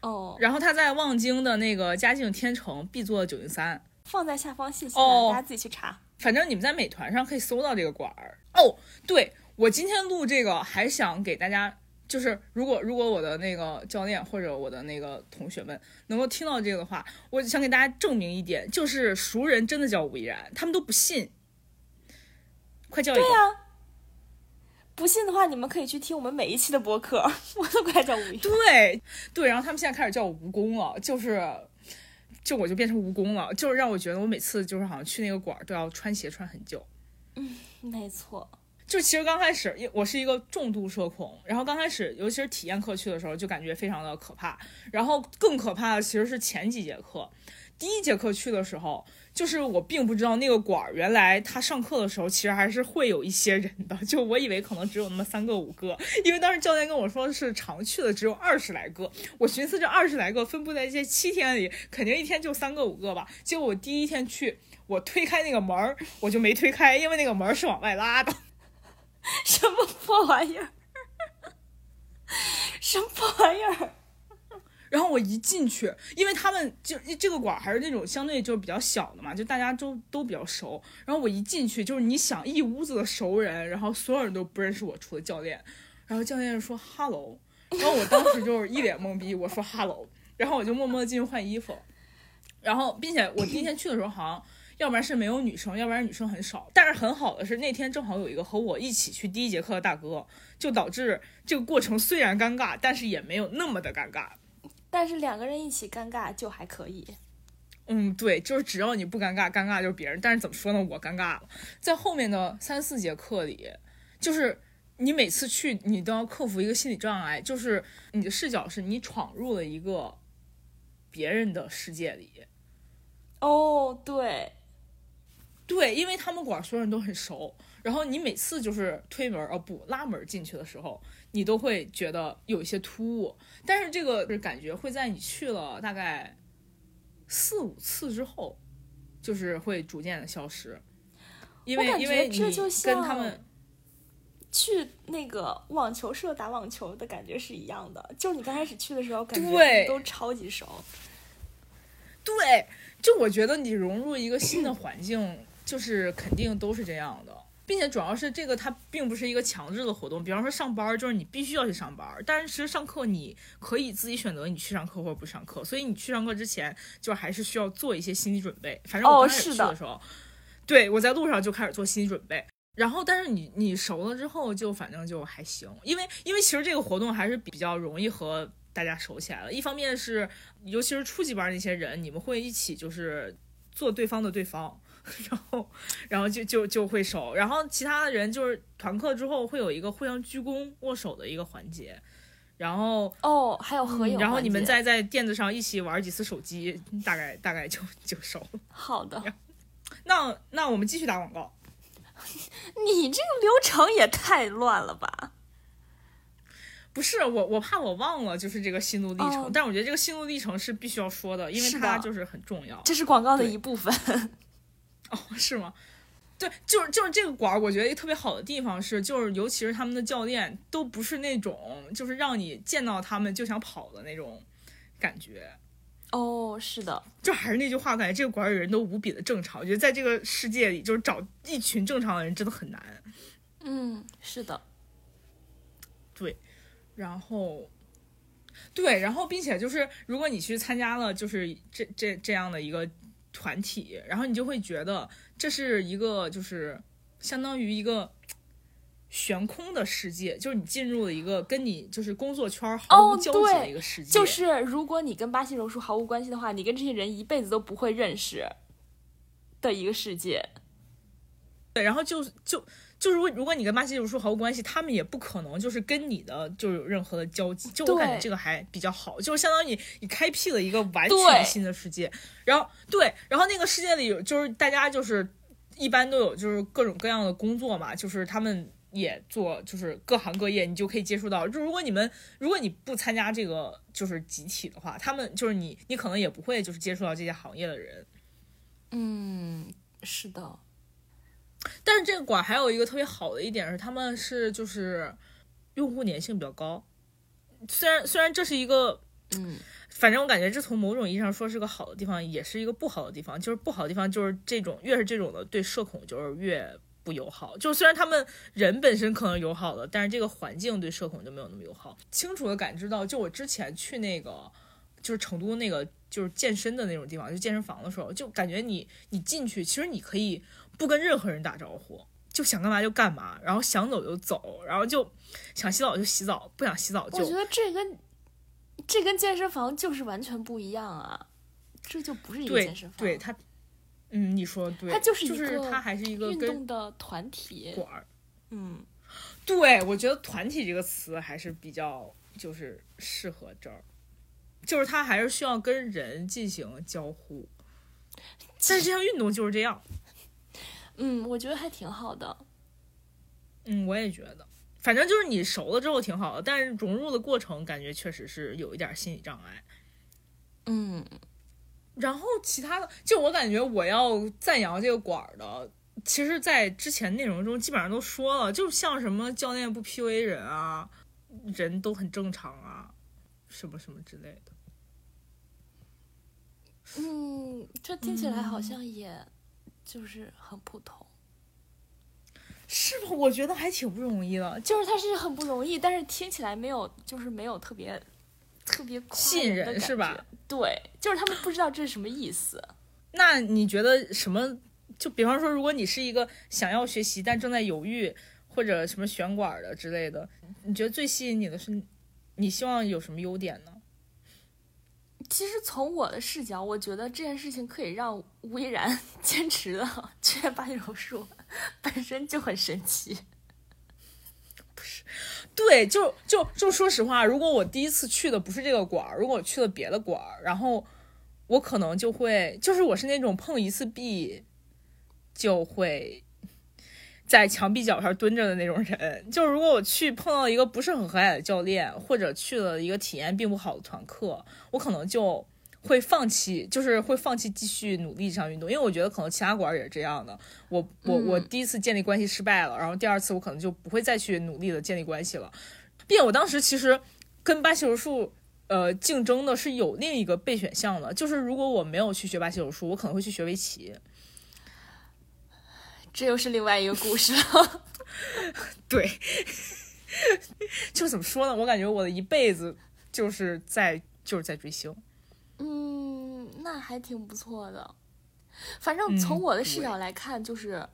哦，然后它在望京的那个嘉靖天成 B 座九零三，放在下方信息栏，大家自己去查。反正你们在美团上可以搜到这个馆儿哦。对我今天录这个，还想给大家，就是如果如果我的那个教练或者我的那个同学们能够听到这个的话，我想给大家证明一点，就是熟人真的叫吴依然，他们都不信。快叫一个！对呀，不信的话，你们可以去听我们每一期的播客，我都快叫吴依然。对对，然后他们现在开始叫我蜈蚣了，就是。就我就变成蜈蚣了，就是让我觉得我每次就是好像去那个馆儿都要穿鞋穿很久。嗯，没错。就其实刚开始，因我是一个重度社恐，然后刚开始，尤其是体验课去的时候，就感觉非常的可怕。然后更可怕的其实是前几节课，第一节课去的时候，就是我并不知道那个馆儿原来他上课的时候其实还是会有一些人的，就我以为可能只有那么三个五个，因为当时教练跟我说是常去的只有二十来个，我寻思这二十来个分布在这七天里，肯定一天就三个五个吧。结果我第一天去，我推开那个门儿，我就没推开，因为那个门儿是往外拉的。什么破玩意儿？什么破玩意儿？然后我一进去，因为他们就这个馆还是那种相对就比较小的嘛，就大家都都比较熟。然后我一进去，就是你想一屋子的熟人，然后所有人都不认识我，除了教练。然后教练说 “hello”，然后我当时就是一脸懵逼，我说 “hello”，然后我就默默进去换衣服。然后，并且我第一天去的时候，好像要不然是没有女生，要不然女生很少。但是很好的是那天正好有一个和我一起去第一节课的大哥，就导致这个过程虽然尴尬，但是也没有那么的尴尬。但是两个人一起尴尬就还可以。嗯，对，就是只要你不尴尬，尴尬就是别人。但是怎么说呢？我尴尬了。在后面的三四节课里，就是你每次去，你都要克服一个心理障碍，就是你的视角是你闯入了一个别人的世界里。哦，对，对，因为他们馆所有人都很熟，然后你每次就是推门哦不拉门进去的时候，你都会觉得有一些突兀。但是这个感觉会在你去了大概四五次之后，就是会逐渐的消失，因为因为你跟他们去那个网球社打网球的感觉是一样的，就你刚开始去的时候感觉都超级熟，对。就我觉得你融入一个新的环境，就是肯定都是这样的，并且主要是这个它并不是一个强制的活动。比方说上班，就是你必须要去上班，但是其实上课你可以自己选择你去上课或者不上课。所以你去上课之前，就还是需要做一些心理准备。反正我刚开始去的时候，对我在路上就开始做心理准备。然后，但是你你熟了之后，就反正就还行，因为因为其实这个活动还是比较容易和。大家熟起来了，一方面是，尤其是初级班那些人，你们会一起就是做对方的对方，然后，然后就就就会熟，然后其他的人就是团课之后会有一个互相鞠躬握手的一个环节，然后哦，还有合影，然后你们再在垫子上一起玩几次手机，大概大概就就熟了。好的，那那我们继续打广告。你这个流程也太乱了吧？不是我，我怕我忘了，就是这个心路历程。但我觉得这个心路历程是必须要说的，因为它就是很重要。这是广告的一部分。哦，是吗？对，就是就是这个馆，我觉得一个特别好的地方是，就是尤其是他们的教练都不是那种就是让你见到他们就想跑的那种感觉。哦，是的，就还是那句话，感觉这个馆里人都无比的正常。我觉得在这个世界里，就是找一群正常的人真的很难。嗯，是的，对。然后，对，然后，并且就是，如果你去参加了，就是这这这样的一个团体，然后你就会觉得这是一个，就是相当于一个悬空的世界，就是你进入了一个跟你就是工作圈毫无交集的一个世界。就是如果你跟巴西柔术毫无关系的话，你跟这些人一辈子都不会认识的一个世界。对，然后就就。就是如果如果你跟巴西柔术毫无关系，他们也不可能就是跟你的就有任何的交集。就我感觉这个还比较好，就是相当于你开辟了一个完全新的世界。然后对，然后那个世界里有就是大家就是一般都有就是各种各样的工作嘛，就是他们也做就是各行各业，你就可以接触到。就如果你们如果你不参加这个就是集体的话，他们就是你你可能也不会就是接触到这些行业的人。嗯，是的。但是这个馆还有一个特别好的一点是，他们是就是用户粘性比较高。虽然虽然这是一个，嗯，反正我感觉这从某种意义上说是个好的地方，也是一个不好的地方。就是不好的地方就是这种越是这种的对社恐就是越不友好。就虽然他们人本身可能友好的，但是这个环境对社恐就没有那么友好。清楚的感知到，就我之前去那个就是成都那个就是健身的那种地方，就健身房的时候，就感觉你你进去，其实你可以。不跟任何人打招呼，就想干嘛就干嘛，然后想走就走，然后就想洗澡就洗澡，不想洗澡就。我觉得这跟这跟健身房就是完全不一样啊，这就不是一个健身房。对他，嗯，你说对，它就是就是它还是一个运动的团体馆儿。嗯，对，我觉得“团体”这个词还是比较就是适合这儿，就是它还是需要跟人进行交互。但是这项运动就是这样。嗯，我觉得还挺好的。嗯，我也觉得，反正就是你熟了之后挺好的，但是融入的过程感觉确实是有一点心理障碍。嗯，然后其他的，就我感觉我要赞扬这个馆儿的，其实，在之前内容中基本上都说了，就像什么教练不 PUA 人啊，人都很正常啊，什么什么之类的。嗯，这听起来好像也就是很普通。是吧？我觉得还挺不容易的，就是他是很不容易，但是听起来没有，就是没有特别特别吸引人，是吧？对，就是他们不知道这是什么意思。那你觉得什么？就比方说，如果你是一个想要学习但正在犹豫，或者什么选管的之类的，你觉得最吸引你的是，你希望有什么优点呢？其实从我的视角，我觉得这件事情可以让吴亦然 坚持的去练巴西柔术，本身就很神奇。不是，对，就就就说实话，如果我第一次去的不是这个馆儿，如果我去了别的馆儿，然后我可能就会，就是我是那种碰一次壁就会。在墙壁角上蹲着的那种人，就是如果我去碰到一个不是很和蔼的教练，或者去了一个体验并不好的团课，我可能就会放弃，就是会放弃继续努力这项运动，因为我觉得可能其他馆也是这样的。我我我第一次建立关系失败了，然后第二次我可能就不会再去努力的建立关系了。并且我当时其实跟巴西柔术呃竞争的是有另一个备选项的，就是如果我没有去学巴西柔术，我可能会去学围棋。这又是另外一个故事了。对，就怎么说呢？我感觉我的一辈子就是在就是在追星。嗯，那还挺不错的。反正从我的视角来看，就是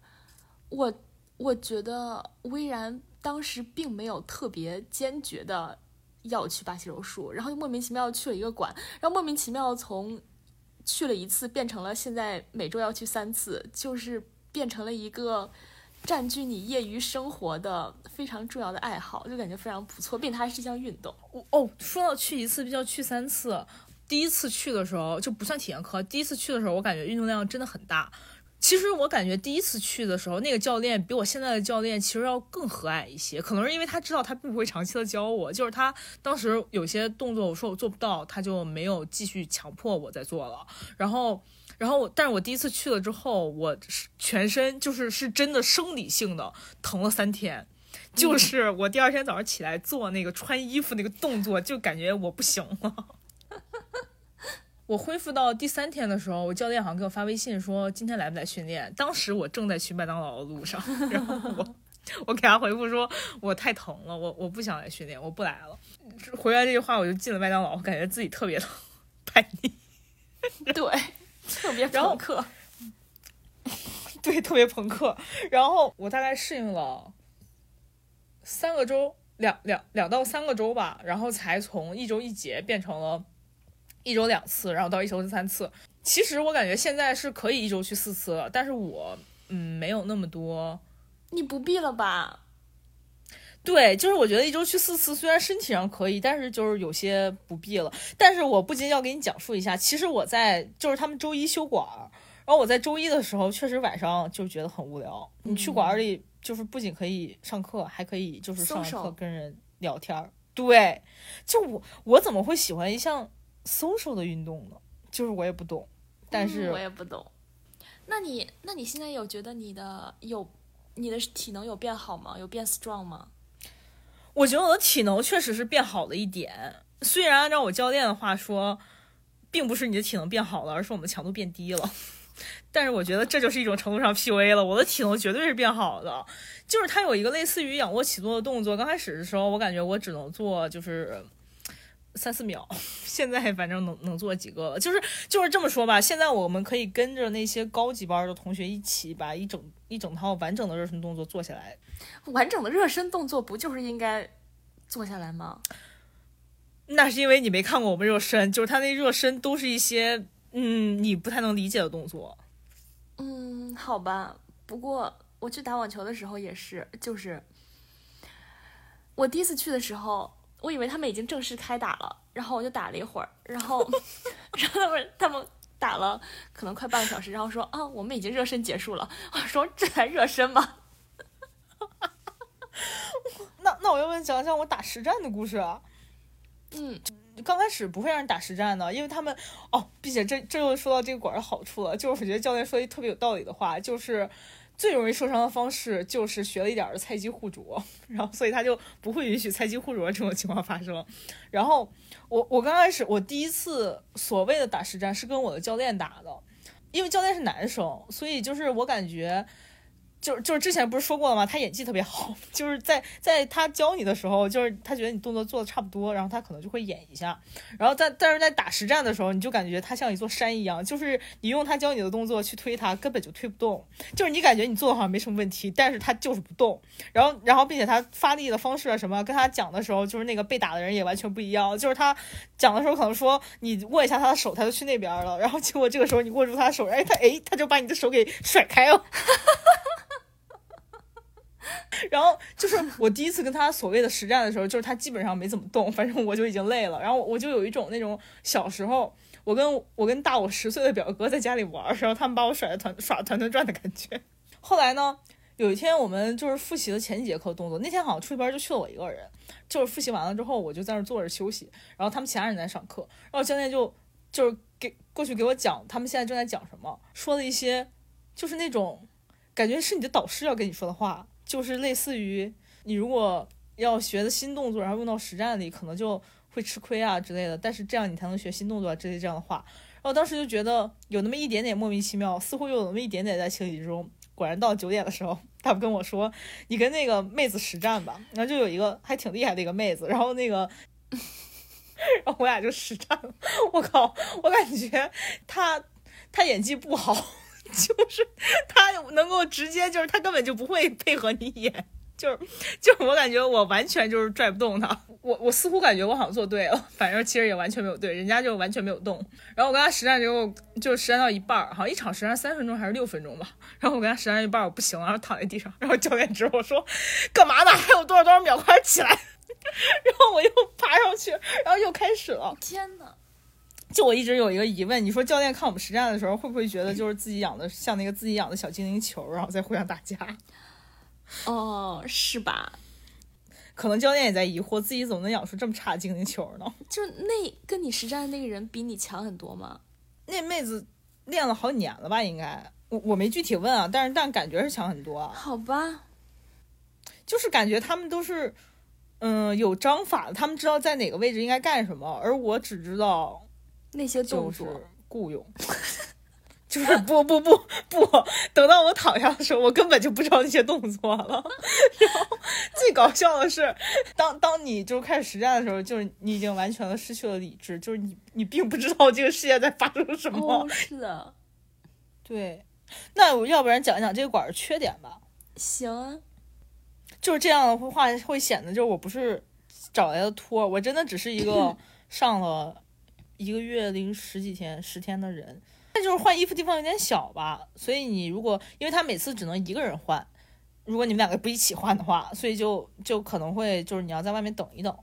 我我觉得微然当时并没有特别坚决的要去巴西柔术，然后又莫名其妙去了一个馆，然后莫名其妙从去了一次变成了现在每周要去三次，就是。变成了一个占据你业余生活的非常重要的爱好，就感觉非常不错，并且它还是一项运动。我哦，说到去一次比较去三次，第一次去的时候就不算体验课，第一次去的时候我感觉运动量真的很大。其实我感觉第一次去的时候，那个教练比我现在的教练其实要更和蔼一些，可能是因为他知道他并不会长期的教我，就是他当时有些动作我说我做不到，他就没有继续强迫我再做了，然后。然后，但是我第一次去了之后，我全身就是是真的生理性的疼了三天，就是我第二天早上起来做那个穿衣服那个动作，就感觉我不行了。我恢复到第三天的时候，我教练好像给我发微信说今天来不来训练。当时我正在去麦当劳的路上，然后我我给他回复说我太疼了，我我不想来训练，我不来了。回来这句话，我就进了麦当劳，我感觉自己特别的 叛逆。对。特别朋克，对，特别朋克。然后我大概适应了三个周，两两两到三个周吧，然后才从一周一节变成了一周两次，然后到一周三次。其实我感觉现在是可以一周去四次了，但是我嗯没有那么多。你不必了吧？对，就是我觉得一周去四次，虽然身体上可以，但是就是有些不必了。但是我不禁要给你讲述一下，其实我在就是他们周一休馆，然后我在周一的时候确实晚上就觉得很无聊。你去馆里就是不仅可以上课，还可以就是上课跟人聊天。对，就我我怎么会喜欢一项 social 的运动呢？就是我也不懂，但是我也不懂。那你那你现在有觉得你的有你的体能有变好吗？有变 strong 吗？我觉得我的体能确实是变好了一点，虽然按照我教练的话说，并不是你的体能变好了，而是我们的强度变低了。但是我觉得这就是一种程度上 PUA 了。我的体能绝对是变好的，就是它有一个类似于仰卧起坐的动作，刚开始的时候我感觉我只能做就是三四秒，现在反正能能做几个。就是就是这么说吧，现在我们可以跟着那些高级班的同学一起把一整一整套完整的热身动作做下来。完整的热身动作不就是应该做下来吗？那是因为你没看过我们热身，就是他那热身都是一些嗯你不太能理解的动作。嗯，好吧，不过我去打网球的时候也是，就是我第一次去的时候，我以为他们已经正式开打了，然后我就打了一会儿，然后 然后他们他们打了可能快半个小时，然后说啊，我们已经热身结束了。我说这才热身吗？那那我要问讲讲我打实战的故事啊。嗯，刚开始不会让人打实战的，因为他们哦，并且这这又说到这个馆的好处了，就是我觉得教练说一特别有道理的话，就是最容易受伤的方式就是学了一点的菜鸡互啄，然后所以他就不会允许菜鸡互啄这种情况发生。然后我我刚开始我第一次所谓的打实战是跟我的教练打的，因为教练是男生，所以就是我感觉。就就是之前不是说过了吗？他演技特别好，就是在在他教你的时候，就是他觉得你动作做的差不多，然后他可能就会演一下。然后在但是在打实战的时候，你就感觉他像一座山一样，就是你用他教你的动作去推他，根本就推不动。就是你感觉你做的好像没什么问题，但是他就是不动。然后然后并且他发力的方式啊什么，跟他讲的时候，就是那个被打的人也完全不一样。就是他讲的时候可能说你握一下他的手，他就去那边了。然后结果这个时候你握住他的手，哎他哎他就把你的手给甩开了。然后就是我第一次跟他所谓的实战的时候，就是他基本上没怎么动，反正我就已经累了。然后我就有一种那种小时候，我跟我跟大我十岁的表哥在家里玩，然后他们把我甩的团耍团团转的感觉。后来呢，有一天我们就是复习了前几节课动作，那天好像出去班就去了我一个人，就是复习完了之后，我就在那坐着休息，然后他们其他人在上课，然后教练就就是给过去给我讲他们现在正在讲什么，说了一些就是那种感觉是你的导师要跟你说的话。就是类似于你如果要学的新动作，然后用到实战里，可能就会吃亏啊之类的。但是这样你才能学新动作之类这样的话。然后当时就觉得有那么一点点莫名其妙，似乎有那么一点点在情理之中。果然到九点的时候，他跟我说：“你跟那个妹子实战吧。”然后就有一个还挺厉害的一个妹子，然后那个，然后我俩就实战了。我靠，我感觉他他演技不好。就是他能够直接，就是他根本就不会配合你演，就是就是我感觉我完全就是拽不动他，我我似乎感觉我好像做对了，反正其实也完全没有对，人家就完全没有动。然后我跟他实战之后，就实战到一半，好像一场实战三分钟还是六分钟吧。然后我跟他实战一半，我不行了，然后躺在地上，然后教练指我说：“干嘛呢？还有多少多少秒，快起来！” 然后我又爬上去，然后又开始了。天呐！就我一直有一个疑问，你说教练看我们实战的时候，会不会觉得就是自己养的像那个自己养的小精灵球，然后在互相打架？哦，是吧？可能教练也在疑惑，自己怎么能养出这么差的精灵球呢？就那跟你实战的那个人比你强很多吗？那妹子练了好几年了吧？应该我我没具体问啊，但是但感觉是强很多。好吧，就是感觉他们都是嗯有章法的，他们知道在哪个位置应该干什么，而我只知道。那些动作雇佣，就是不不不不，等到我躺下的时候，我根本就不知道那些动作了。然后最搞笑的是，当当你就开始实战的时候，就是你已经完全的失去了理智，就是你你并不知道这个世界在发生什么。是的，对。那我要不然讲一讲这个馆的缺点吧。行啊，就是这样的话会显得就是我不是找来的托，我真的只是一个 上了。一个月零十几天、十天的人，那就是换衣服地方有点小吧。所以你如果，因为他每次只能一个人换，如果你们两个不一起换的话，所以就就可能会就是你要在外面等一等。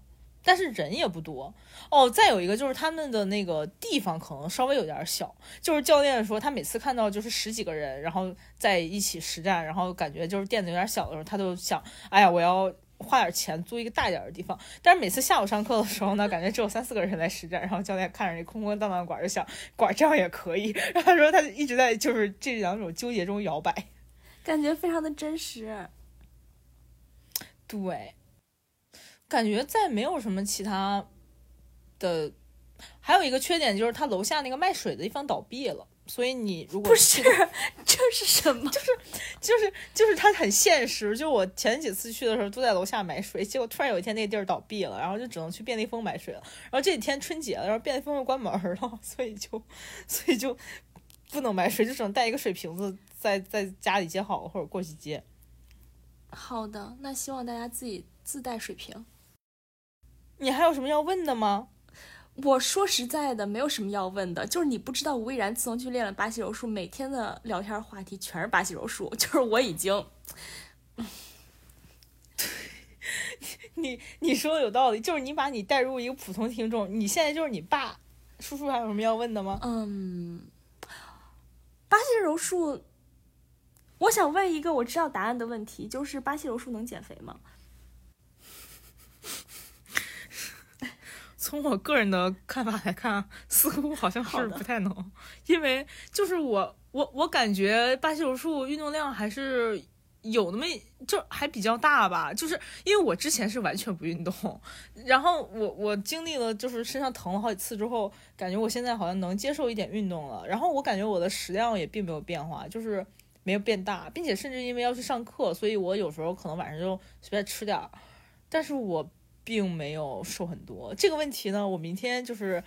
但是人也不多哦。再有一个就是他们的那个地方可能稍微有点小，就是教练说他每次看到就是十几个人然后在一起实战，然后感觉就是垫子有点小的时候，他就想，哎呀，我要。花点钱租一个大点的地方，但是每次下午上课的时候呢，感觉只有三四个人来实战，然后教练看着那空空荡荡的馆就想，馆这样也可以。然后他说他一直在就是这两种纠结中摇摆，感觉非常的真实。对，感觉再没有什么其他的，还有一个缺点就是他楼下那个卖水的地方倒闭了。所以你如果不是，这是什么？就是就是就是它很现实。就我前几次去的时候都在楼下买水，结果突然有一天那个地儿倒闭了，然后就只能去便利蜂买水了。然后这几天春节了，然后便利蜂又关门了，所以就所以就不能买水，就只能带一个水瓶子在在家里接好或者过去接。好的，那希望大家自己自带水瓶。你还有什么要问的吗？我说实在的，没有什么要问的，就是你不知道吴亦然自从去练了巴西柔术，每天的聊天话题全是巴西柔术，就是我已经 你你说的有道理，就是你把你带入一个普通听众，你现在就是你爸，叔叔还有什么要问的吗？嗯，巴西柔术，我想问一个我知道答案的问题，就是巴西柔术能减肥吗？从我个人的看法来看，似乎好像是不太能，因为就是我我我感觉巴西柔术运动量还是有那么就还比较大吧，就是因为我之前是完全不运动，然后我我经历了就是身上疼了好几次之后，感觉我现在好像能接受一点运动了，然后我感觉我的食量也并没有变化，就是没有变大，并且甚至因为要去上课，所以我有时候可能晚上就随便吃点儿，但是我。并没有瘦很多，这个问题呢，我明天就是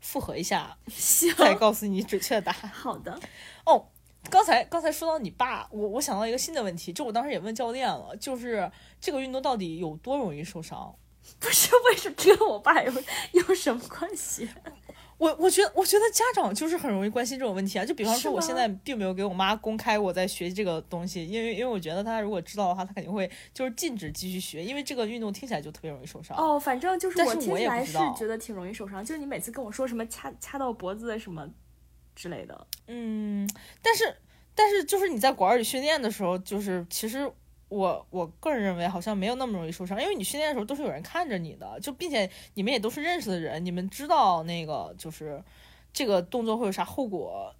复核一下，再告诉你准确的答案。好的。哦，刚才刚才说到你爸，我我想到一个新的问题，就我当时也问教练了，就是这个运动到底有多容易受伤？不是，为什么跟我爸有有什么关系？我我觉得，我觉得家长就是很容易关心这种问题啊。就比方说，我现在并没有给我妈公开我在学这个东西，因为因为我觉得她如果知道的话，她肯定会就是禁止继续学，因为这个运动听起来就特别容易受伤。哦，反正就是我听起来是觉得挺容易受伤，就是你每次跟我说什么掐掐到脖子什么之类的。嗯，但是但是就是你在馆里训练的时候，就是其实。我我个人认为好像没有那么容易受伤，因为你训练的时候都是有人看着你的，就并且你们也都是认识的人，你们知道那个就是这个动作会有啥后果，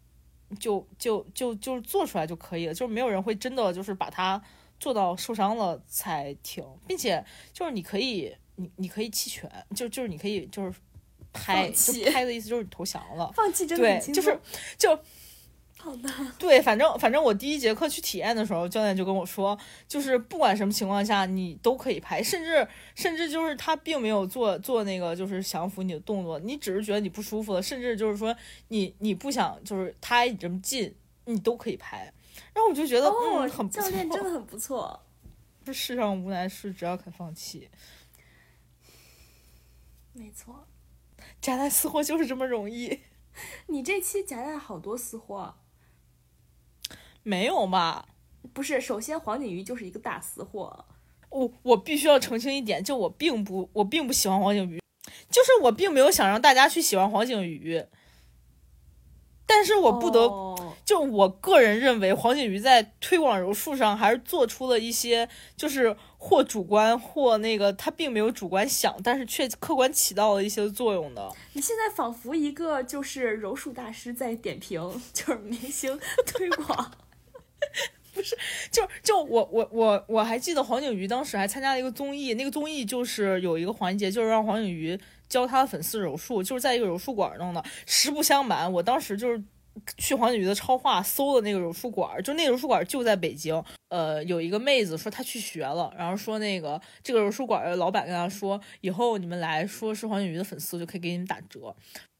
就就就就做出来就可以了，就是没有人会真的就是把它做到受伤了才停，并且就是你可以你你可以弃权，就就是你可以就是拍就拍的意思就是你投降了，放弃真的对，就是就。好的，对，反正反正我第一节课去体验的时候，教练就跟我说，就是不管什么情况下你都可以拍，甚至甚至就是他并没有做做那个就是降服你的动作，你只是觉得你不舒服了，甚至就是说你你不想就是他挨你这么近，你都可以拍。然后我就觉得嗯，很教练真的很不错。这世上无难事，只要肯放弃。没错，夹带私货就是这么容易。你这期夹带好多私货。没有吧？不是，首先黄景瑜就是一个大私货。我我必须要澄清一点，就我并不我并不喜欢黄景瑜，就是我并没有想让大家去喜欢黄景瑜。但是我不得，就我个人认为，黄景瑜在推广柔术上还是做出了一些，就是或主观或那个他并没有主观想，但是却客观起到了一些作用的。你现在仿佛一个就是柔术大师在点评，就是明星推广。不是，就就我我我我还记得黄景瑜当时还参加了一个综艺，那个综艺就是有一个环节，就是让黄景瑜教他的粉丝柔术，就是在一个柔术馆弄的。实不相瞒，我当时就是去黄景瑜的超话搜的那个柔术馆，就那个柔术馆就在北京。呃，有一个妹子说她去学了，然后说那个这个柔术馆的老板跟她说，以后你们来说是黄景瑜的粉丝，就可以给你们打折。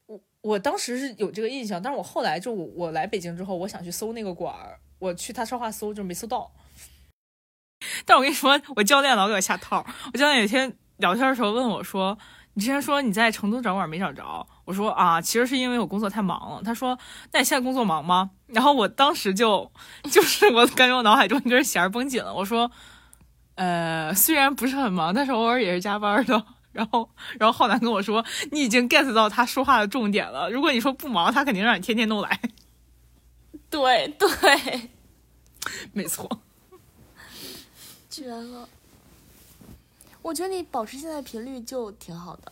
我我当时是有这个印象，但是我后来就我来北京之后，我想去搜那个馆儿。我去他说话搜，就没搜到。但我跟你说，我教练老给我下套。我教练有一天聊天的时候问我说：“你之前说你在成都找馆没找着？”我说：“啊，其实是因为我工作太忙了。”他说：“那你现在工作忙吗？”然后我当时就就是我感觉我脑海中一根弦绷紧了。我说：“呃，虽然不是很忙，但是偶尔也是加班的。”然后，然后浩南跟我说：“你已经 get 到他说话的重点了。如果你说不忙，他肯定让你天天都来。”对对。没错，绝了！我觉得你保持现在频率就挺好的。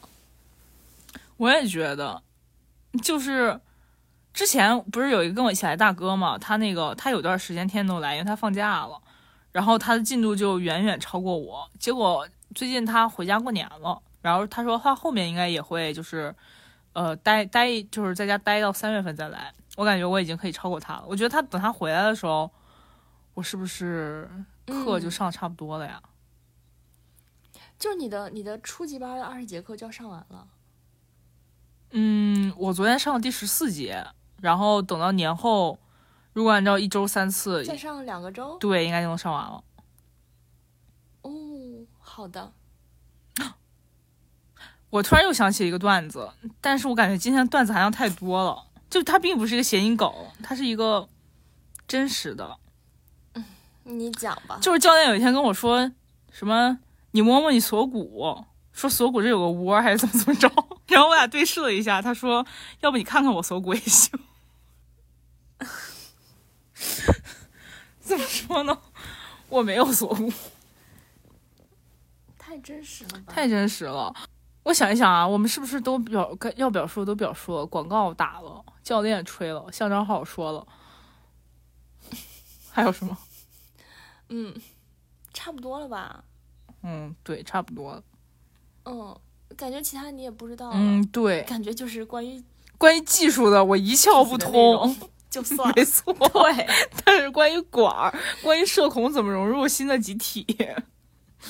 我也觉得，就是之前不是有一个跟我一起来大哥嘛，他那个他有段时间天天都来，因为他放假了，然后他的进度就远远超过我。结果最近他回家过年了，然后他说他后面应该也会就是呃待待，就是在家待到三月份再来。我感觉我已经可以超过他了。我觉得他等他回来的时候。我是不是课就上差不多了呀？就是你的你的初级班的二十节课就要上完了。嗯，我昨天上了第十四节，然后等到年后，如果按照一周三次，再上两个周，对，应该就能上完了。哦，好的。我突然又想起一个段子，但是我感觉今天段子含量太多了，就它并不是一个谐音梗，它是一个真实的。你讲吧。就是教练有一天跟我说什么，你摸摸你锁骨，说锁骨这有个窝还是怎么怎么着，然后我俩对视了一下，他说要不你看看我锁骨也行。怎么说呢？我没有锁骨，太真实了吧？太真实了。我想一想啊，我们是不是都表该要表述都表述了？广告打了，教练吹了，校长好说了，还有什么？嗯，差不多了吧？嗯，对，差不多了。嗯，感觉其他你也不知道。嗯，对，感觉就是关于关于技术的我一窍不通。就算没错，对。但是关于管儿，关于社恐怎么融入新的集体，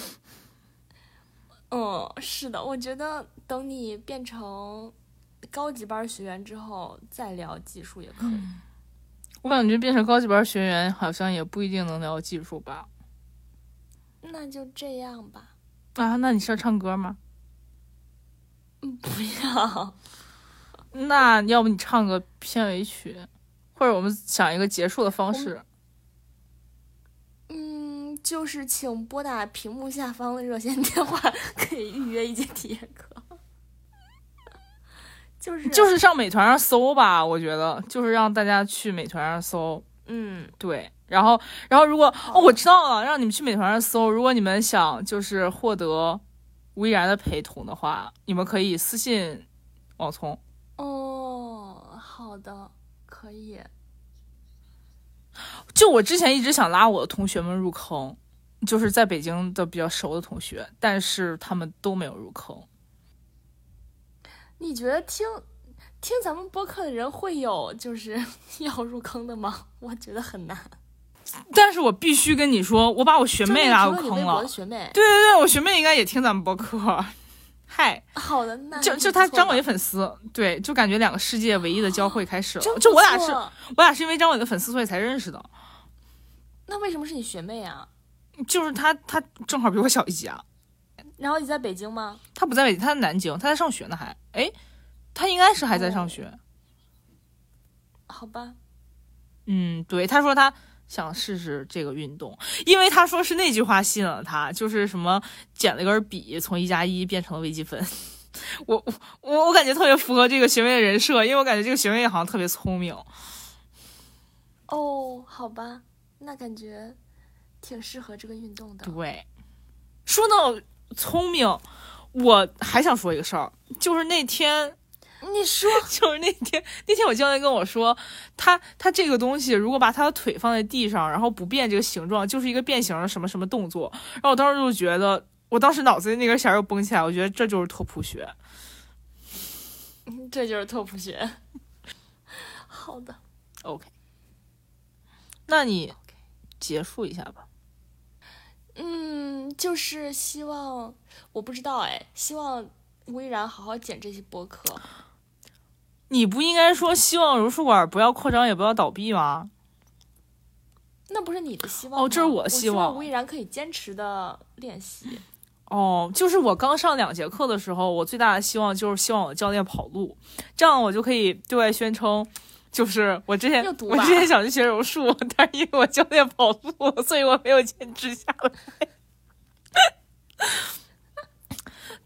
嗯，是的，我觉得等你变成高级班学员之后再聊技术也可以。我感觉变成高级班学员好像也不一定能聊技术吧。那就这样吧。啊，那你是要唱歌吗？嗯，不要。那要不你唱个片尾曲？或者我们想一个结束的方式，嗯，就是请拨打屏幕下方的热线电话，可以预约一节体验课。就是就是上美团上搜吧，我觉得就是让大家去美团上搜，嗯，对，然后然后如果哦我知道了，让你们去美团上搜，如果你们想就是获得吴亦然的陪同的话，你们可以私信王聪。哦，好的。可以，就我之前一直想拉我的同学们入坑，就是在北京的比较熟的同学，但是他们都没有入坑。你觉得听听咱们播客的人会有就是 要入坑的吗？我觉得很难。但是我必须跟你说，我把我学妹拉入坑了。学妹，对对对，我学妹应该也听咱们播客。嗨，好的，那就就他张伟粉丝，对，就感觉两个世界唯一的交汇开始了。就我俩是，我俩是因为张伟的粉丝所以才认识的。那为什么是你学妹啊？就是他，他正好比我小一级啊。然后你在北京吗？他不在北京，他在南京，他在上学呢，还。哎，他应该是还在上学。好吧。嗯，对，他说他。想试试这个运动，因为他说是那句话吸引了他，就是什么捡了根笔，从一加一变成了微积分。我我我感觉特别符合这个学妹的人设，因为我感觉这个学妹好像特别聪明。哦，好吧，那感觉挺适合这个运动的。对，说到聪明，我还想说一个事儿，就是那天。你说，就是那天，那天我教练跟我说，他他这个东西如果把他的腿放在地上，然后不变这个形状，就是一个变形的什么什么动作。然后我当时就觉得，我当时脑子里那根弦又绷起来，我觉得这就是拓扑学，这就是拓扑学。好的，OK，那你结束一下吧。嗯，就是希望，我不知道哎，希望吴亦然好好剪这些播客。你不应该说希望柔术馆不要扩张也不要倒闭吗？那不是你的希望哦，这是我希望。吴亦然可以坚持的练习。哦，就是我刚上两节课的时候，我最大的希望就是希望我的教练跑路，这样我就可以对外宣称，就是我之前我之前想去学柔术，但是因为我教练跑路，所以我没有坚持下来。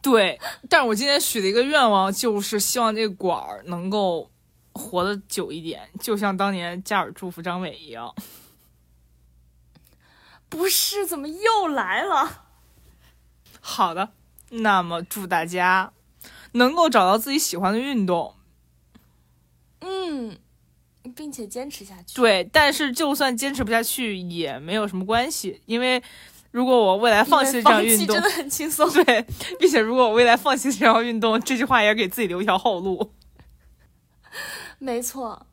对，但是我今天许的一个愿望就是希望这个馆儿能够活得久一点，就像当年加尔祝福张伟一样。不是，怎么又来了？好的，那么祝大家能够找到自己喜欢的运动，嗯，并且坚持下去。对，但是就算坚持不下去也没有什么关系，因为。如果我未来放弃这项运动，真的很轻松。对，并且如果我未来放弃这项运动，这句话也给自己留一条后路。没错。